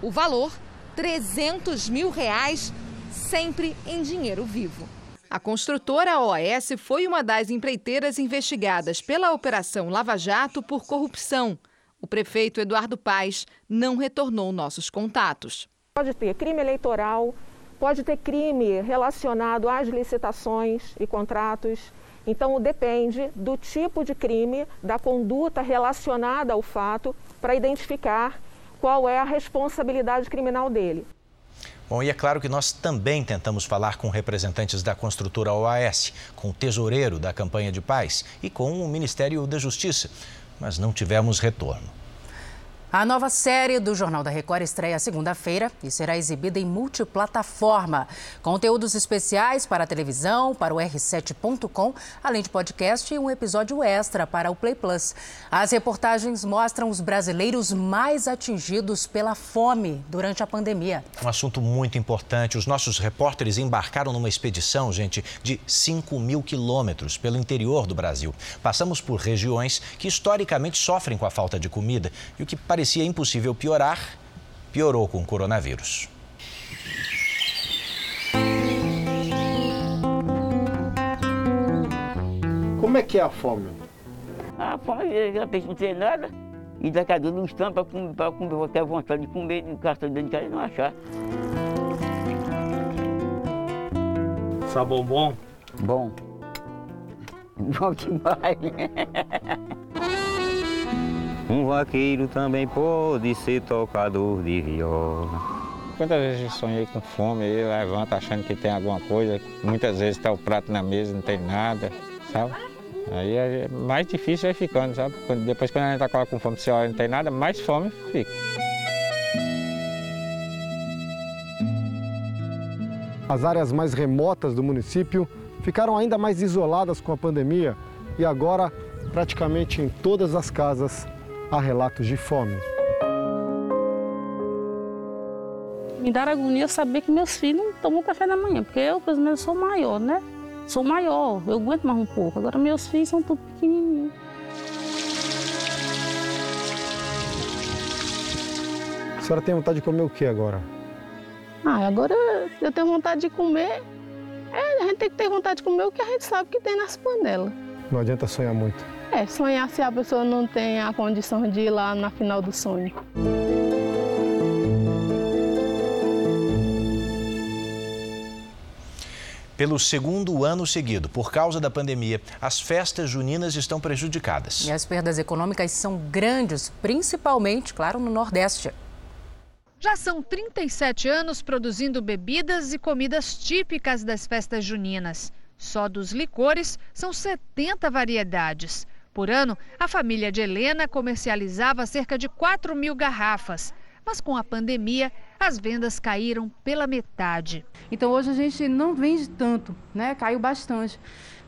O valor, 300 mil reais, sempre em dinheiro vivo. A construtora OAS foi uma das empreiteiras investigadas pela Operação Lava Jato por corrupção. O prefeito Eduardo Paes não retornou nossos contatos. Pode ter crime eleitoral, pode ter crime relacionado às licitações e contratos. Então, depende do tipo de crime, da conduta relacionada ao fato, para identificar qual é a responsabilidade criminal dele. Bom, e é claro que nós também tentamos falar com representantes da construtora OAS, com o tesoureiro da campanha de paz e com o Ministério da Justiça, mas não tivemos retorno. A nova série do Jornal da Record estreia segunda-feira e será exibida em multiplataforma. Conteúdos especiais para a televisão, para o R7.com, além de podcast e um episódio extra para o Play Plus. As reportagens mostram os brasileiros mais atingidos pela fome durante a pandemia. Um assunto muito importante. Os nossos repórteres embarcaram numa expedição, gente, de 5 mil quilômetros pelo interior do Brasil. Passamos por regiões que historicamente sofrem com a falta de comida e o que parecia parecia impossível piorar, piorou com o coronavírus. Como é que é a fome? A fome, a pessoa não tem nada. E daqui a dois não estão para comer, para comer, vou ter vontade de comer, no cartão dentro de casa e não achar. Sabão bom? Bom. Bom demais. Um vaqueiro também pode ser tocador de viola. Quantas vezes eu sonhei com fome, eu levanto achando que tem alguma coisa, muitas vezes está o prato na mesa, não tem nada, sabe? Aí é mais difícil vai ficando, sabe? Depois quando a gente está com fome, você olha não tem nada, mais fome fica. As áreas mais remotas do município ficaram ainda mais isoladas com a pandemia e agora praticamente em todas as casas há relatos de fome. Me dá agonia saber que meus filhos não tomam café da manhã, porque eu, pelo menos, sou maior, né? Sou maior, eu aguento mais um pouco. Agora meus filhos são tudo pequenininhos. A senhora tem vontade de comer o que agora? Ah, agora eu tenho vontade de comer. É, a gente tem que ter vontade de comer o que a gente sabe que tem nas panelas. Não adianta sonhar muito. É, sonhar se a pessoa não tem a condição de ir lá na final do sonho. Pelo segundo ano seguido, por causa da pandemia, as festas juninas estão prejudicadas. E as perdas econômicas são grandes, principalmente, claro, no Nordeste. Já são 37 anos produzindo bebidas e comidas típicas das festas juninas. Só dos licores são 70 variedades. Por ano, a família de Helena comercializava cerca de 4 mil garrafas. Mas com a pandemia, as vendas caíram pela metade. Então hoje a gente não vende tanto, né? Caiu bastante.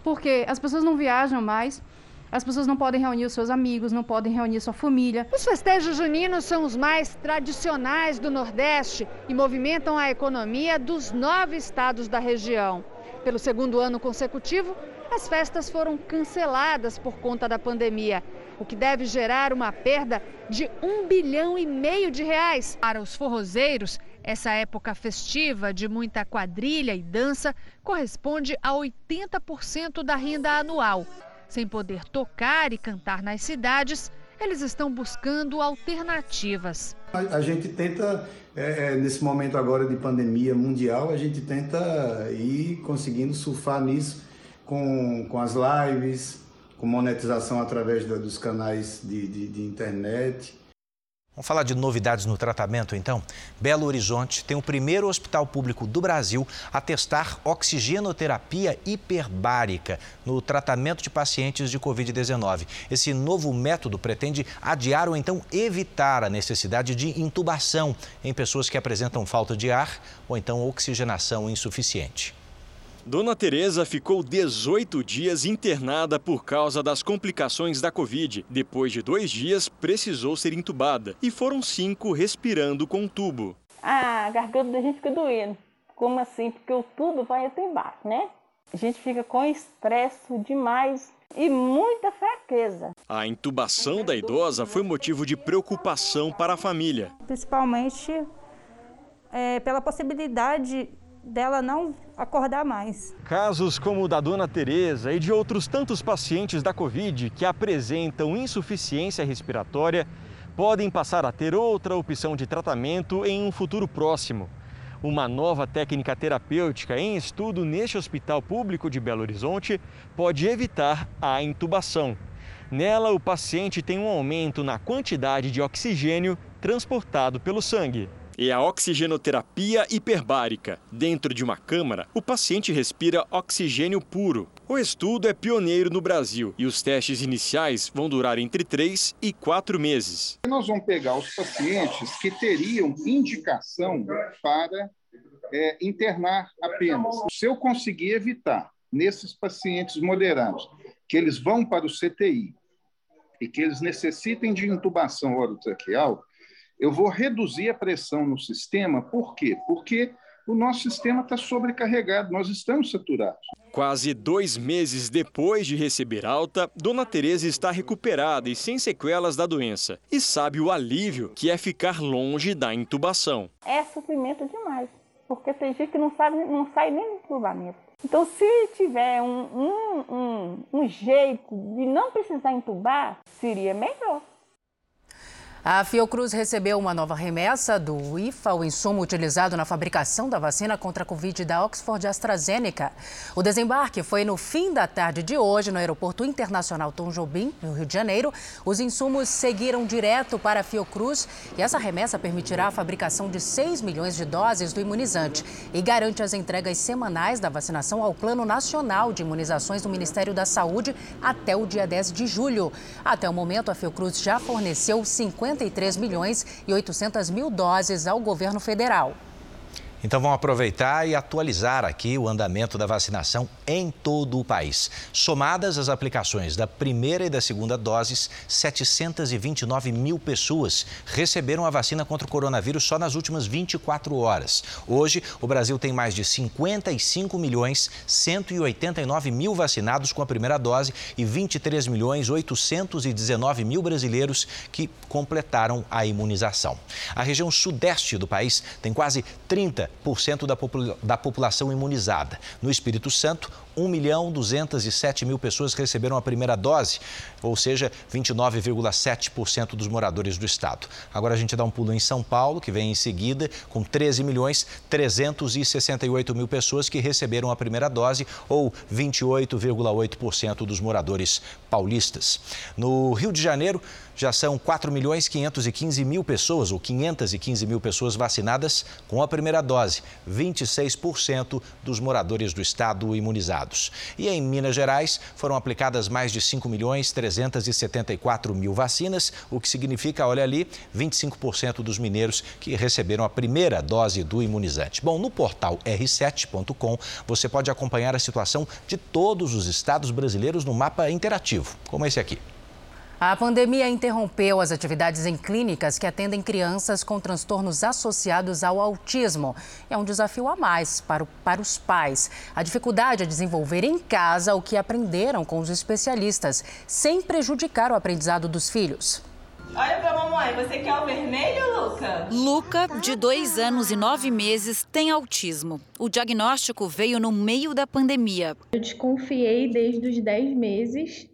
Porque as pessoas não viajam mais, as pessoas não podem reunir os seus amigos, não podem reunir sua família. Os festejos juninos são os mais tradicionais do Nordeste e movimentam a economia dos nove estados da região. Pelo segundo ano consecutivo, as festas foram canceladas por conta da pandemia, o que deve gerar uma perda de um bilhão e meio de reais. Para os forrozeiros, essa época festiva de muita quadrilha e dança corresponde a 80% da renda anual. Sem poder tocar e cantar nas cidades, eles estão buscando alternativas. A, gente tenta, é, nesse momento agora de pandemia mundial, a gente tenta ir conseguindo surfar nisso com, com as lives, com monetização através dos canais de, de, de internet. Vamos falar de novidades no tratamento, então? Belo Horizonte tem o primeiro hospital público do Brasil a testar oxigenoterapia hiperbárica no tratamento de pacientes de Covid-19. Esse novo método pretende adiar ou então evitar a necessidade de intubação em pessoas que apresentam falta de ar ou então oxigenação insuficiente. Dona Teresa ficou 18 dias internada por causa das complicações da Covid. Depois de dois dias, precisou ser entubada. E foram cinco respirando com tubo. A garganta da gente fica doendo. Como assim? Porque o tubo vai até embaixo, né? A gente fica com estresse demais e muita fraqueza. A intubação da idosa foi motivo de preocupação para a família. Principalmente é, pela possibilidade dela não acordar mais. Casos como o da dona Teresa e de outros tantos pacientes da Covid que apresentam insuficiência respiratória podem passar a ter outra opção de tratamento em um futuro próximo. Uma nova técnica terapêutica em estudo neste hospital público de Belo Horizonte pode evitar a intubação. Nela, o paciente tem um aumento na quantidade de oxigênio transportado pelo sangue é a oxigenoterapia hiperbárica. Dentro de uma câmara, o paciente respira oxigênio puro. O estudo é pioneiro no Brasil e os testes iniciais vão durar entre 3 e 4 meses. Nós vamos pegar os pacientes que teriam indicação para é, internar apenas. Se eu conseguir evitar nesses pacientes moderados que eles vão para o CTI e que eles necessitem de intubação orotraqueal, eu vou reduzir a pressão no sistema, por quê? Porque o nosso sistema está sobrecarregado, nós estamos saturados. Quase dois meses depois de receber alta, Dona Tereza está recuperada e sem sequelas da doença. E sabe o alívio que é ficar longe da intubação. É sofrimento demais, porque tem gente que não, sabe, não sai nem do entubamento. Então, se tiver um, um, um, um jeito de não precisar entubar, seria melhor. A Fiocruz recebeu uma nova remessa do IFA, o insumo utilizado na fabricação da vacina contra a Covid da Oxford AstraZeneca. O desembarque foi no fim da tarde de hoje no Aeroporto Internacional Tom Jobim, no Rio de Janeiro. Os insumos seguiram direto para a Fiocruz e essa remessa permitirá a fabricação de 6 milhões de doses do imunizante e garante as entregas semanais da vacinação ao Plano Nacional de Imunizações do Ministério da Saúde até o dia 10 de julho. Até o momento, a Fiocruz já forneceu 50 53 milhões e 800 mil doses ao governo federal. Então vamos aproveitar e atualizar aqui o andamento da vacinação em todo o país. Somadas as aplicações da primeira e da segunda doses, 729 mil pessoas receberam a vacina contra o coronavírus só nas últimas 24 horas. Hoje, o Brasil tem mais de 55 milhões 189 mil vacinados com a primeira dose e 23 milhões 819 mil brasileiros que completaram a imunização. A região sudeste do país tem quase 30 cento da, popula da população imunizada. No Espírito Santo, 1 milhão 207 mil pessoas receberam a primeira dose, ou seja, 29,7% dos moradores do estado. Agora a gente dá um pulo em São Paulo, que vem em seguida, com 13 milhões 368 mil pessoas que receberam a primeira dose, ou 28,8% dos moradores paulistas. No Rio de Janeiro, já são 4 milhões 515 mil pessoas, ou 515 mil pessoas vacinadas com a primeira dose, 26% dos moradores do estado imunizados. E em Minas Gerais foram aplicadas mais de 5 milhões 374 mil vacinas, o que significa, olha ali, 25% dos mineiros que receberam a primeira dose do imunizante. Bom, no portal r7.com você pode acompanhar a situação de todos os estados brasileiros no mapa interativo, como esse aqui. A pandemia interrompeu as atividades em clínicas que atendem crianças com transtornos associados ao autismo. É um desafio a mais para, o, para os pais. A dificuldade é desenvolver em casa o que aprenderam com os especialistas, sem prejudicar o aprendizado dos filhos. Olha pra mamãe, você quer o vermelho, Luca? Luca, de dois anos e nove meses, tem autismo. O diagnóstico veio no meio da pandemia. Eu desconfiei desde os dez meses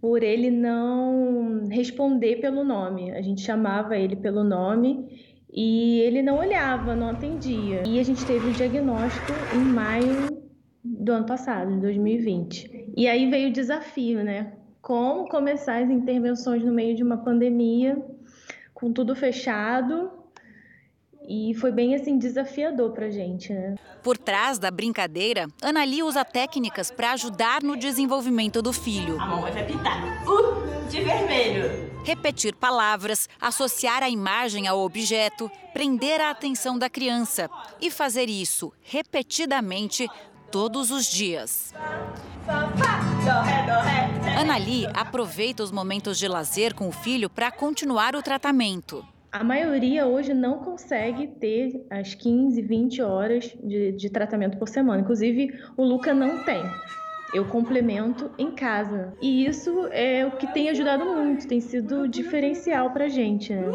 por ele não responder pelo nome. A gente chamava ele pelo nome e ele não olhava, não atendia. E a gente teve o diagnóstico em maio do ano passado, de 2020. E aí veio o desafio, né? Como começar as intervenções no meio de uma pandemia, com tudo fechado, e foi bem assim desafiador pra gente, né? Por trás da brincadeira, Anali usa técnicas para ajudar no desenvolvimento do filho. A mão vai pintar. Uh, de vermelho. Repetir palavras, associar a imagem ao objeto, prender a atenção da criança e fazer isso repetidamente todos os dias. Anali aproveita os momentos de lazer com o filho para continuar o tratamento. A maioria hoje não consegue ter as 15, 20 horas de, de tratamento por semana. Inclusive, o Luca não tem. Eu complemento em casa. E isso é o que tem ajudado muito, tem sido diferencial para gente. Né?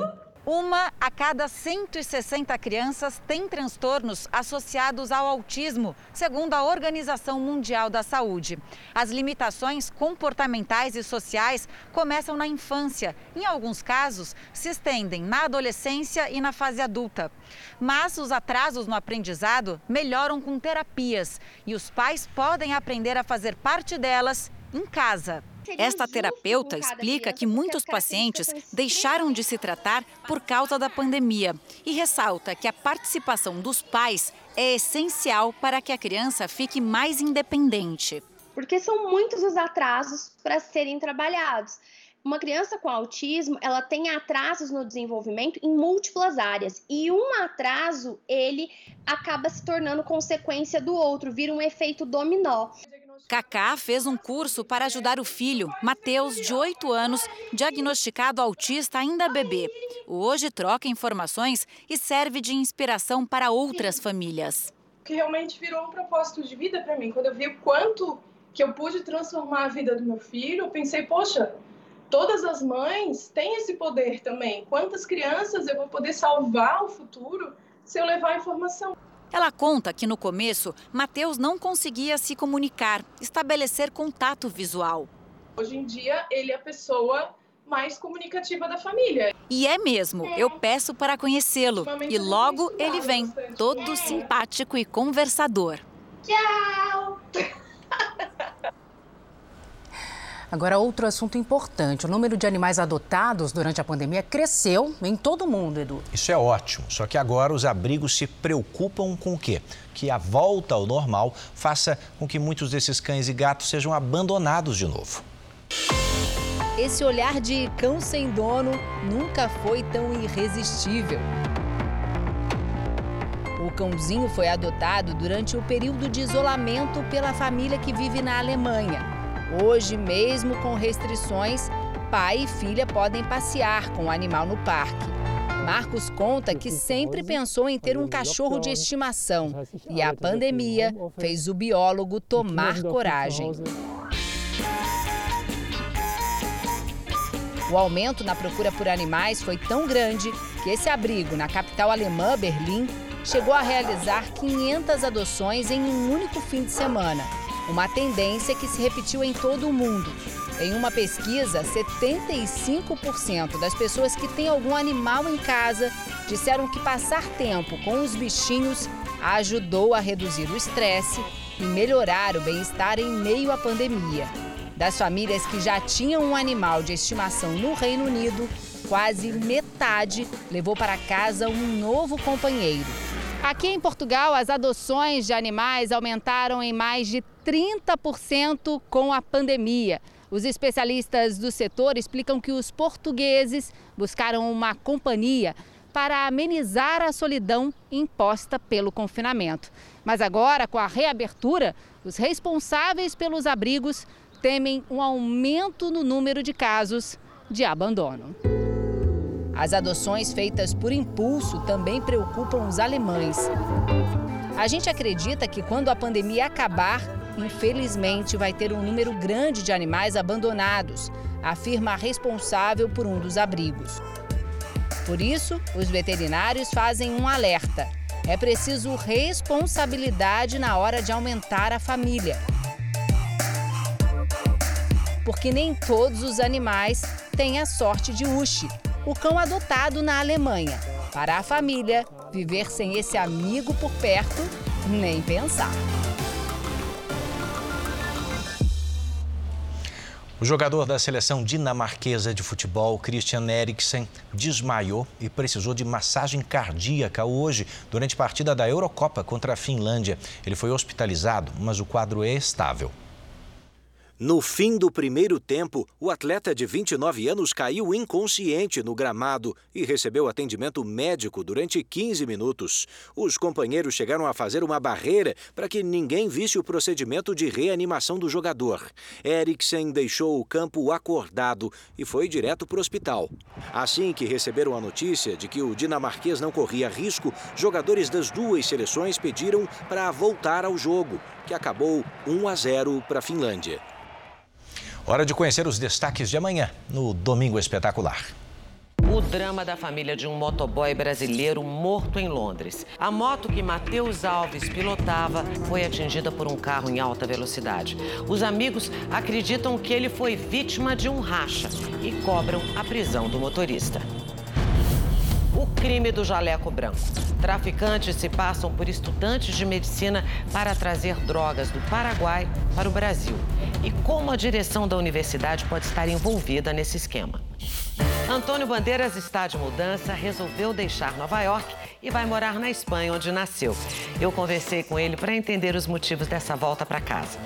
Uma a cada 160 crianças tem transtornos associados ao autismo, segundo a Organização Mundial da Saúde. As limitações comportamentais e sociais começam na infância. Em alguns casos, se estendem na adolescência e na fase adulta. Mas os atrasos no aprendizado melhoram com terapias e os pais podem aprender a fazer parte delas em casa. Esta terapeuta explica que muitos pacientes deixaram de se tratar por causa da pandemia e ressalta que a participação dos pais é essencial para que a criança fique mais independente. Porque são muitos os atrasos para serem trabalhados. Uma criança com autismo, ela tem atrasos no desenvolvimento em múltiplas áreas e um atraso, ele acaba se tornando consequência do outro, vira um efeito dominó. Cacá fez um curso para ajudar o filho, Matheus, de 8 anos, diagnosticado autista ainda bebê. Hoje troca informações e serve de inspiração para outras famílias. Que realmente virou um propósito de vida para mim. Quando eu vi o quanto que eu pude transformar a vida do meu filho, eu pensei, poxa, todas as mães têm esse poder também. Quantas crianças eu vou poder salvar o futuro se eu levar a informação? Ela conta que no começo, Mateus não conseguia se comunicar, estabelecer contato visual. Hoje em dia, ele é a pessoa mais comunicativa da família. E é mesmo, eu peço para conhecê-lo. E logo ele vem, todo simpático e conversador. Tchau! Agora, outro assunto importante: o número de animais adotados durante a pandemia cresceu em todo o mundo, Edu. Isso é ótimo, só que agora os abrigos se preocupam com o quê? Que a volta ao normal faça com que muitos desses cães e gatos sejam abandonados de novo. Esse olhar de cão sem dono nunca foi tão irresistível. O cãozinho foi adotado durante o período de isolamento pela família que vive na Alemanha. Hoje, mesmo com restrições, pai e filha podem passear com o animal no parque. Marcos conta que sempre pensou em ter um cachorro de estimação. E a pandemia fez o biólogo tomar coragem. O aumento na procura por animais foi tão grande que esse abrigo na capital alemã, Berlim, chegou a realizar 500 adoções em um único fim de semana uma tendência que se repetiu em todo o mundo. Em uma pesquisa, 75% das pessoas que têm algum animal em casa disseram que passar tempo com os bichinhos ajudou a reduzir o estresse e melhorar o bem-estar em meio à pandemia. Das famílias que já tinham um animal de estimação no Reino Unido, quase metade levou para casa um novo companheiro. Aqui em Portugal, as adoções de animais aumentaram em mais de 30% com a pandemia. Os especialistas do setor explicam que os portugueses buscaram uma companhia para amenizar a solidão imposta pelo confinamento. Mas agora, com a reabertura, os responsáveis pelos abrigos temem um aumento no número de casos de abandono. As adoções feitas por impulso também preocupam os alemães. A gente acredita que quando a pandemia acabar, infelizmente vai ter um número grande de animais abandonados, afirma a responsável por um dos abrigos. Por isso, os veterinários fazem um alerta. É preciso responsabilidade na hora de aumentar a família. Porque nem todos os animais têm a sorte de Ushi, o cão adotado na Alemanha. Para a família, viver sem esse amigo por perto, nem pensar. O jogador da seleção dinamarquesa de futebol, Christian Eriksen, desmaiou e precisou de massagem cardíaca hoje, durante partida da Eurocopa contra a Finlândia. Ele foi hospitalizado, mas o quadro é estável. No fim do primeiro tempo, o atleta de 29 anos caiu inconsciente no gramado e recebeu atendimento médico durante 15 minutos. Os companheiros chegaram a fazer uma barreira para que ninguém visse o procedimento de reanimação do jogador. Eriksen deixou o campo acordado e foi direto para o hospital. Assim que receberam a notícia de que o dinamarquês não corria risco, jogadores das duas seleções pediram para voltar ao jogo, que acabou 1 a 0 para a Finlândia. Hora de conhecer os destaques de amanhã no Domingo Espetacular. O drama da família de um motoboy brasileiro morto em Londres. A moto que Matheus Alves pilotava foi atingida por um carro em alta velocidade. Os amigos acreditam que ele foi vítima de um racha e cobram a prisão do motorista. O crime do jaleco branco. Traficantes se passam por estudantes de medicina para trazer drogas do Paraguai para o Brasil. E como a direção da universidade pode estar envolvida nesse esquema. Antônio Bandeiras está de mudança, resolveu deixar Nova York e vai morar na Espanha, onde nasceu. Eu conversei com ele para entender os motivos dessa volta para casa.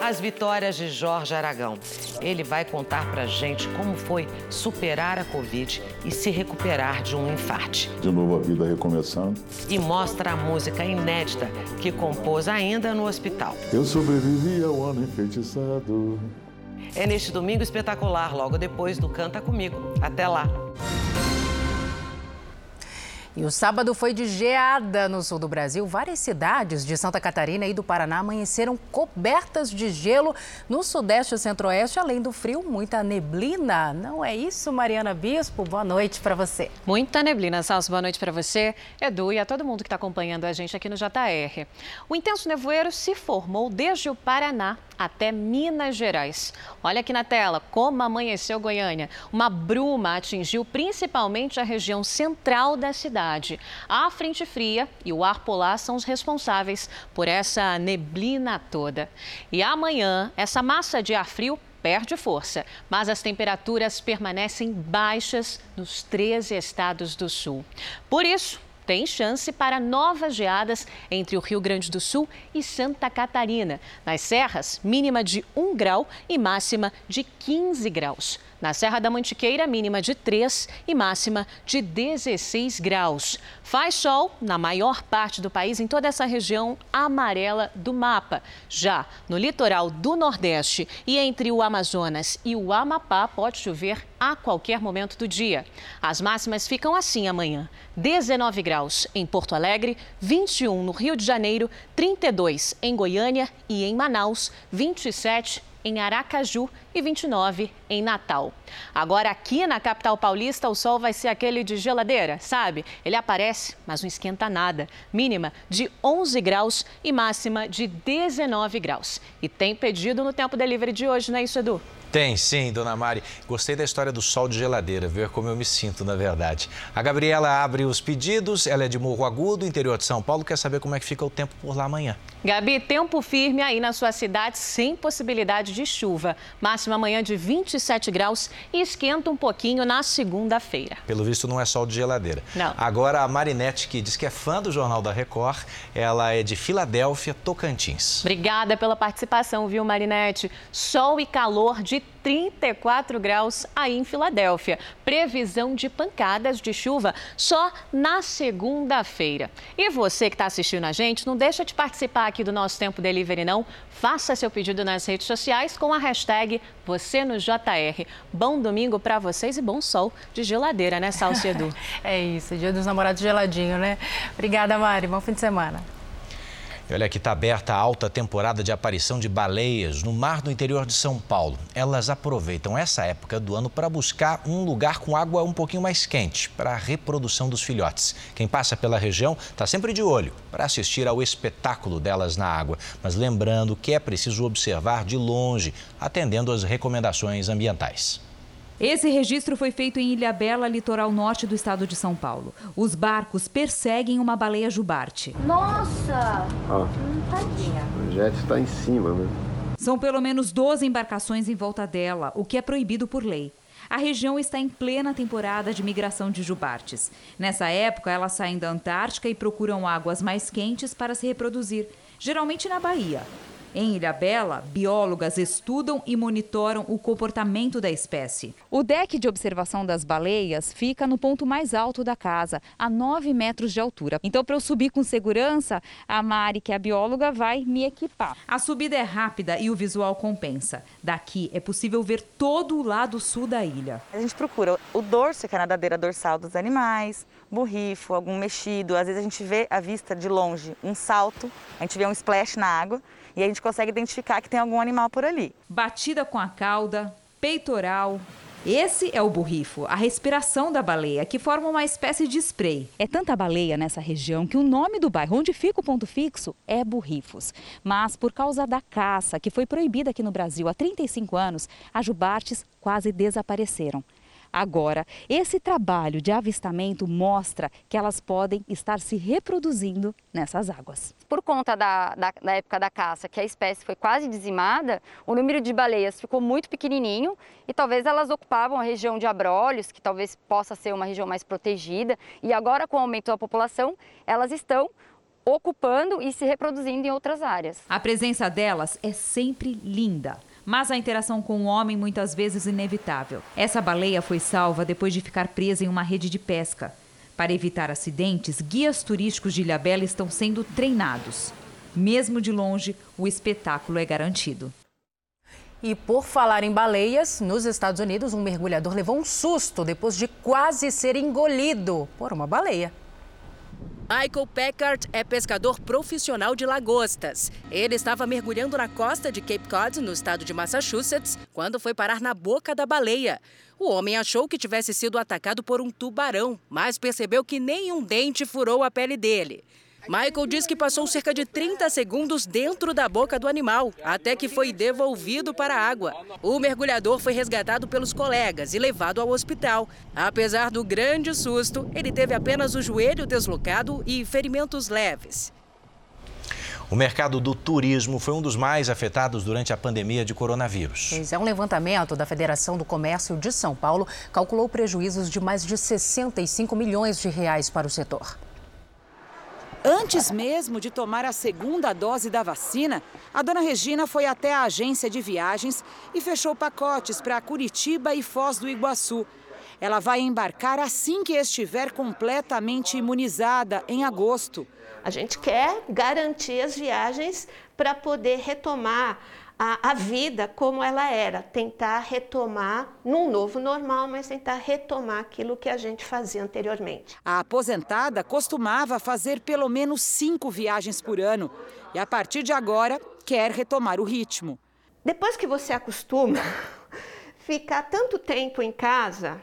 As vitórias de Jorge Aragão. Ele vai contar pra gente como foi superar a Covid e se recuperar de um infarte. De novo a vida recomeçando. E mostra a música inédita que compôs ainda no hospital. Eu sobrevivi ao ano enfeitiçado. É neste domingo espetacular, logo depois do Canta Comigo. Até lá! E o sábado foi de geada no sul do Brasil. Várias cidades de Santa Catarina e do Paraná amanheceram cobertas de gelo no sudeste e centro-oeste, além do frio, muita neblina. Não é isso, Mariana Bispo? Boa noite para você. Muita neblina, Salso. Boa noite para você, Edu e a todo mundo que está acompanhando a gente aqui no JR. O intenso nevoeiro se formou desde o Paraná até Minas Gerais. Olha aqui na tela como amanheceu Goiânia. Uma bruma atingiu principalmente a região central da cidade. A frente fria e o ar polar são os responsáveis por essa neblina toda. E amanhã, essa massa de ar frio perde força, mas as temperaturas permanecem baixas nos 13 estados do sul. Por isso, tem chance para novas geadas entre o Rio Grande do Sul e Santa Catarina. Nas serras, mínima de 1 grau e máxima de 15 graus. Na Serra da Mantiqueira, mínima de 3 e máxima de 16 graus. Faz sol na maior parte do país, em toda essa região amarela do mapa. Já no litoral do Nordeste e entre o Amazonas e o Amapá, pode chover a qualquer momento do dia. As máximas ficam assim amanhã: 19 graus em Porto Alegre, 21 no Rio de Janeiro, 32 em Goiânia e em Manaus, 27 em Aracaju e 29 em Natal. Agora, aqui na capital paulista, o sol vai ser aquele de geladeira, sabe? Ele aparece, mas não esquenta nada. Mínima de 11 graus e máxima de 19 graus. E tem pedido no tempo delivery de hoje, não é isso, Edu? Tem sim, dona Mari. Gostei da história do sol de geladeira, ver como eu me sinto, na verdade. A Gabriela abre os pedidos, ela é de Morro Agudo, interior de São Paulo, quer saber como é que fica o tempo por lá amanhã. Gabi, tempo firme aí na sua cidade, sem possibilidade de chuva. Máxima amanhã de 27 graus e esquenta um pouquinho na segunda-feira. Pelo visto, não é sol de geladeira. Não. Agora, a Marinete, que diz que é fã do Jornal da Record, ela é de Filadélfia, Tocantins. Obrigada pela participação, viu, Marinete? Sol e calor de 34 graus aí em Filadélfia. Previsão de pancadas de chuva só na segunda-feira. E você que está assistindo a gente, não deixa de participar aqui do nosso Tempo Delivery, não. Faça seu pedido nas redes sociais com a hashtag você no JR. Bom domingo para vocês e bom sol de geladeira, né, Salcedo? é isso, dia dos namorados geladinho, né? Obrigada, Mari. Bom fim de semana. E olha que está aberta a alta temporada de aparição de baleias no mar do interior de São Paulo. Elas aproveitam essa época do ano para buscar um lugar com água um pouquinho mais quente para a reprodução dos filhotes. Quem passa pela região está sempre de olho para assistir ao espetáculo delas na água. Mas lembrando que é preciso observar de longe, atendendo às recomendações ambientais. Esse registro foi feito em Ilhabela, litoral norte do estado de São Paulo. Os barcos perseguem uma baleia jubarte. Nossa! Ó, Tadinha. o jet está em cima, né? São pelo menos 12 embarcações em volta dela, o que é proibido por lei. A região está em plena temporada de migração de jubartes. Nessa época, elas saem da Antártica e procuram águas mais quentes para se reproduzir, geralmente na Bahia. Em Ilhabela, biólogas estudam e monitoram o comportamento da espécie. O deck de observação das baleias fica no ponto mais alto da casa, a 9 metros de altura. Então, para eu subir com segurança, a Mari, que é a bióloga, vai me equipar. A subida é rápida e o visual compensa. Daqui é possível ver todo o lado sul da ilha. A gente procura o dorso, que é a nadadeira dorsal dos animais, borrifo, algum mexido. Às vezes a gente vê à vista de longe um salto, a gente vê um splash na água e a gente consegue identificar que tem algum animal por ali. Batida com a cauda, peitoral. Esse é o borrifo, a respiração da baleia, que forma uma espécie de spray. É tanta baleia nessa região que o nome do bairro onde fica o ponto fixo é Borrifos. Mas por causa da caça, que foi proibida aqui no Brasil há 35 anos, as jubartes quase desapareceram. Agora, esse trabalho de avistamento mostra que elas podem estar se reproduzindo nessas águas. Por conta da, da, da, época da caça, que a espécie foi quase dizimada, o número de baleias ficou muito pequenininho e talvez elas ocupavam a região de Abrolhos, que talvez possa ser uma região mais protegida. E agora, com o aumento da população, elas estão ocupando e se reproduzindo em outras áreas. A presença delas é sempre linda mas a interação com o homem muitas vezes inevitável. Essa baleia foi salva depois de ficar presa em uma rede de pesca. Para evitar acidentes, guias turísticos de Ilhabela estão sendo treinados. Mesmo de longe, o espetáculo é garantido. E por falar em baleias, nos Estados Unidos, um mergulhador levou um susto depois de quase ser engolido por uma baleia. Michael Packard é pescador profissional de lagostas. Ele estava mergulhando na costa de Cape Cod, no estado de Massachusetts, quando foi parar na boca da baleia. O homem achou que tivesse sido atacado por um tubarão, mas percebeu que nenhum dente furou a pele dele. Michael diz que passou cerca de 30 segundos dentro da boca do animal, até que foi devolvido para a água. O mergulhador foi resgatado pelos colegas e levado ao hospital. Apesar do grande susto, ele teve apenas o joelho deslocado e ferimentos leves. O mercado do turismo foi um dos mais afetados durante a pandemia de coronavírus. Pois é, um levantamento da Federação do Comércio de São Paulo calculou prejuízos de mais de 65 milhões de reais para o setor. Antes mesmo de tomar a segunda dose da vacina, a dona Regina foi até a agência de viagens e fechou pacotes para Curitiba e Foz do Iguaçu. Ela vai embarcar assim que estiver completamente imunizada, em agosto. A gente quer garantir as viagens para poder retomar a, a, vida como ela era, tentar retomar num novo normal, mas tentar retomar aquilo que a gente fazia anteriormente. A aposentada costumava fazer pelo menos cinco viagens por ano e a partir de agora quer retomar o ritmo. Depois que você acostuma ficar tanto tempo em casa,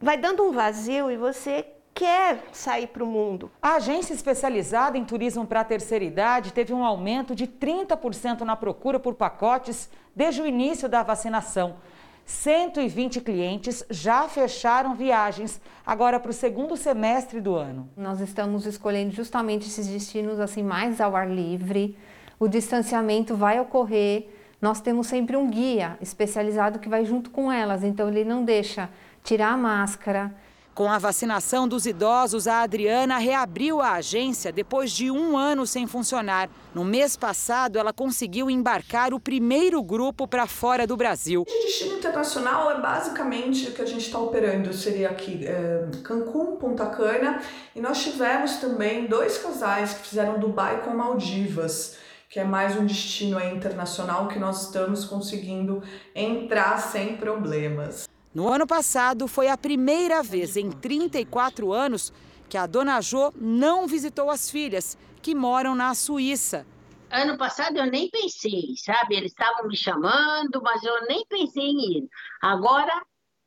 vai dando um vazio e você quer sair para o mundo. A agência especializada em turismo para a terceira idade teve um aumento de 30% na procura por pacotes desde o início da vacinação. 120 clientes já fecharam viagens agora para o segundo semestre do ano. Nós estamos escolhendo justamente esses destinos assim mais ao ar livre. O distanciamento vai ocorrer. Nós temos sempre um guia especializado que vai junto com elas, então ele não deixa tirar a máscara, com a vacinação dos idosos, a Adriana reabriu a agência depois de um ano sem funcionar. No mês passado, ela conseguiu embarcar o primeiro grupo para fora do Brasil. O destino internacional é basicamente o que a gente está operando. Seria aqui é, Cancún, Punta Cana. E nós tivemos também dois casais que fizeram Dubai com Maldivas que é mais um destino internacional que nós estamos conseguindo entrar sem problemas. No ano passado, foi a primeira vez em 34 anos que a dona Jo não visitou as filhas, que moram na Suíça. Ano passado eu nem pensei, sabe? Eles estavam me chamando, mas eu nem pensei em ir. Agora,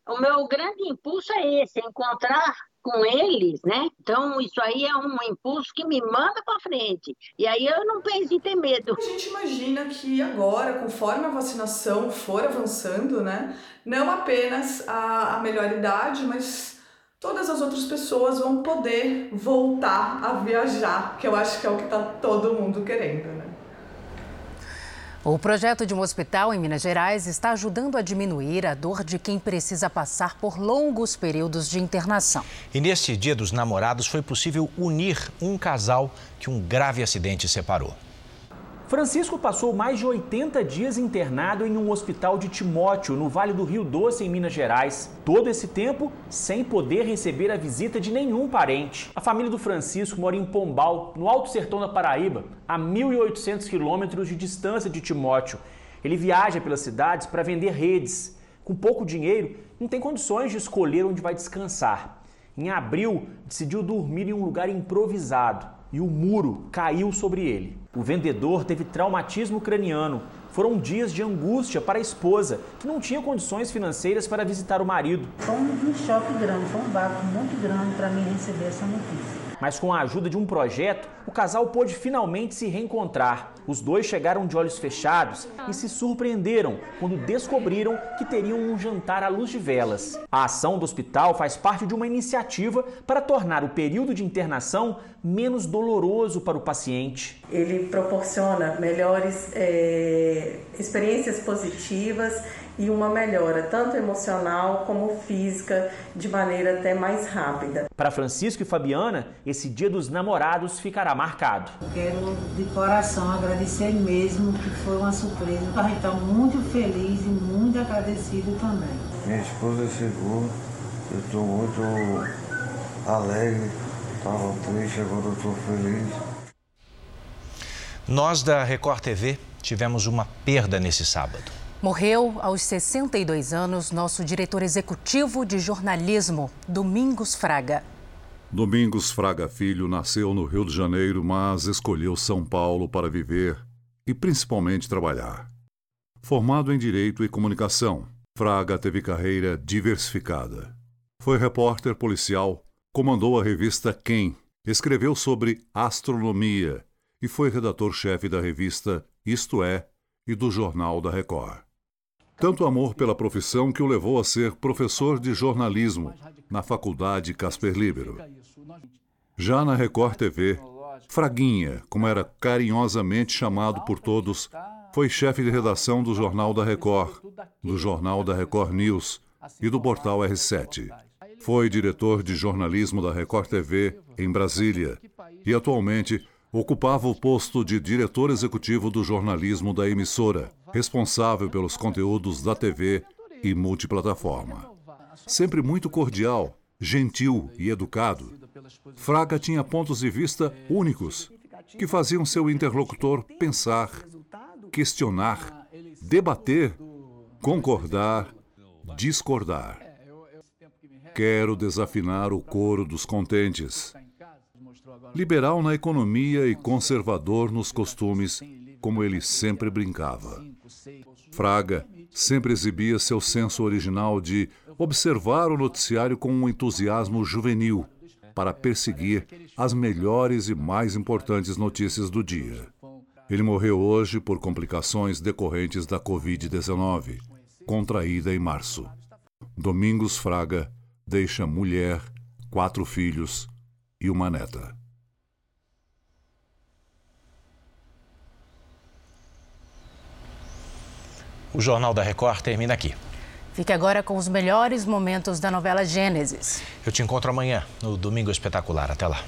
o meu grande impulso é esse, é encontrar com eles, né? Então, isso aí é um impulso que me manda para frente. E aí eu não penso em ter medo. A gente imagina que agora, conforme a vacinação for avançando, né? Não apenas a, a melhor idade, mas todas as outras pessoas vão poder voltar a viajar, que eu acho que é o que está todo mundo querendo, né? O projeto de um hospital em Minas Gerais está ajudando a diminuir a dor de quem precisa passar por longos períodos de internação. E neste Dia dos Namorados foi possível unir um casal que um grave acidente separou. Francisco passou mais de 80 dias internado em um hospital de Timóteo, no Vale do Rio Doce, em Minas Gerais. Todo esse tempo sem poder receber a visita de nenhum parente. A família do Francisco mora em Pombal, no Alto Sertão da Paraíba, a 1.800 quilômetros de distância de Timóteo. Ele viaja pelas cidades para vender redes. Com pouco dinheiro, não tem condições de escolher onde vai descansar. Em abril, decidiu dormir em um lugar improvisado e o muro caiu sobre ele. O vendedor teve traumatismo craniano. Foram dias de angústia para a esposa, que não tinha condições financeiras para visitar o marido. Foi um choque grande, foi um baque muito grande para mim receber essa notícia. Mas com a ajuda de um projeto, o casal pôde finalmente se reencontrar. Os dois chegaram de olhos fechados e se surpreenderam quando descobriram que teriam um jantar à luz de velas. A ação do hospital faz parte de uma iniciativa para tornar o período de internação menos doloroso para o paciente. Ele proporciona melhores é, experiências positivas e uma melhora tanto emocional como física de maneira até mais rápida. Para Francisco e Fabiana, esse Dia dos Namorados ficará marcado. Quero de coração agradecer mesmo, que foi uma surpresa. A gente está muito feliz e muito agradecido também. Minha esposa chegou, eu estou muito alegre, estava triste, agora estou feliz. Nós da Record TV tivemos uma perda nesse sábado. Morreu aos 62 anos nosso diretor executivo de jornalismo, Domingos Fraga. Domingos Fraga Filho nasceu no Rio de Janeiro, mas escolheu São Paulo para viver e principalmente trabalhar. Formado em Direito e Comunicação, Fraga teve carreira diversificada. Foi repórter policial, comandou a revista Quem, escreveu sobre astronomia e foi redator-chefe da revista Isto É e do Jornal da Record. Tanto amor pela profissão que o levou a ser professor de jornalismo na Faculdade Casper Libero. Já na Record TV, Fraguinha, como era carinhosamente chamado por todos, foi chefe de redação do Jornal da Record, do Jornal da Record News e do portal R7. Foi diretor de jornalismo da Record TV em Brasília e atualmente ocupava o posto de diretor executivo do jornalismo da emissora, responsável pelos conteúdos da TV e multiplataforma. Sempre muito cordial, gentil e educado, Fraga tinha pontos de vista únicos que faziam seu interlocutor pensar, questionar, debater, concordar, discordar. Quero desafinar o coro dos contentes liberal na economia e conservador nos costumes, como ele sempre brincava. Fraga sempre exibia seu senso original de observar o noticiário com um entusiasmo juvenil para perseguir as melhores e mais importantes notícias do dia. Ele morreu hoje por complicações decorrentes da Covid-19, contraída em março. Domingos Fraga deixa mulher, quatro filhos e uma neta. O Jornal da Record termina aqui. Fique agora com os melhores momentos da novela Gênesis. Eu te encontro amanhã no Domingo Espetacular. Até lá.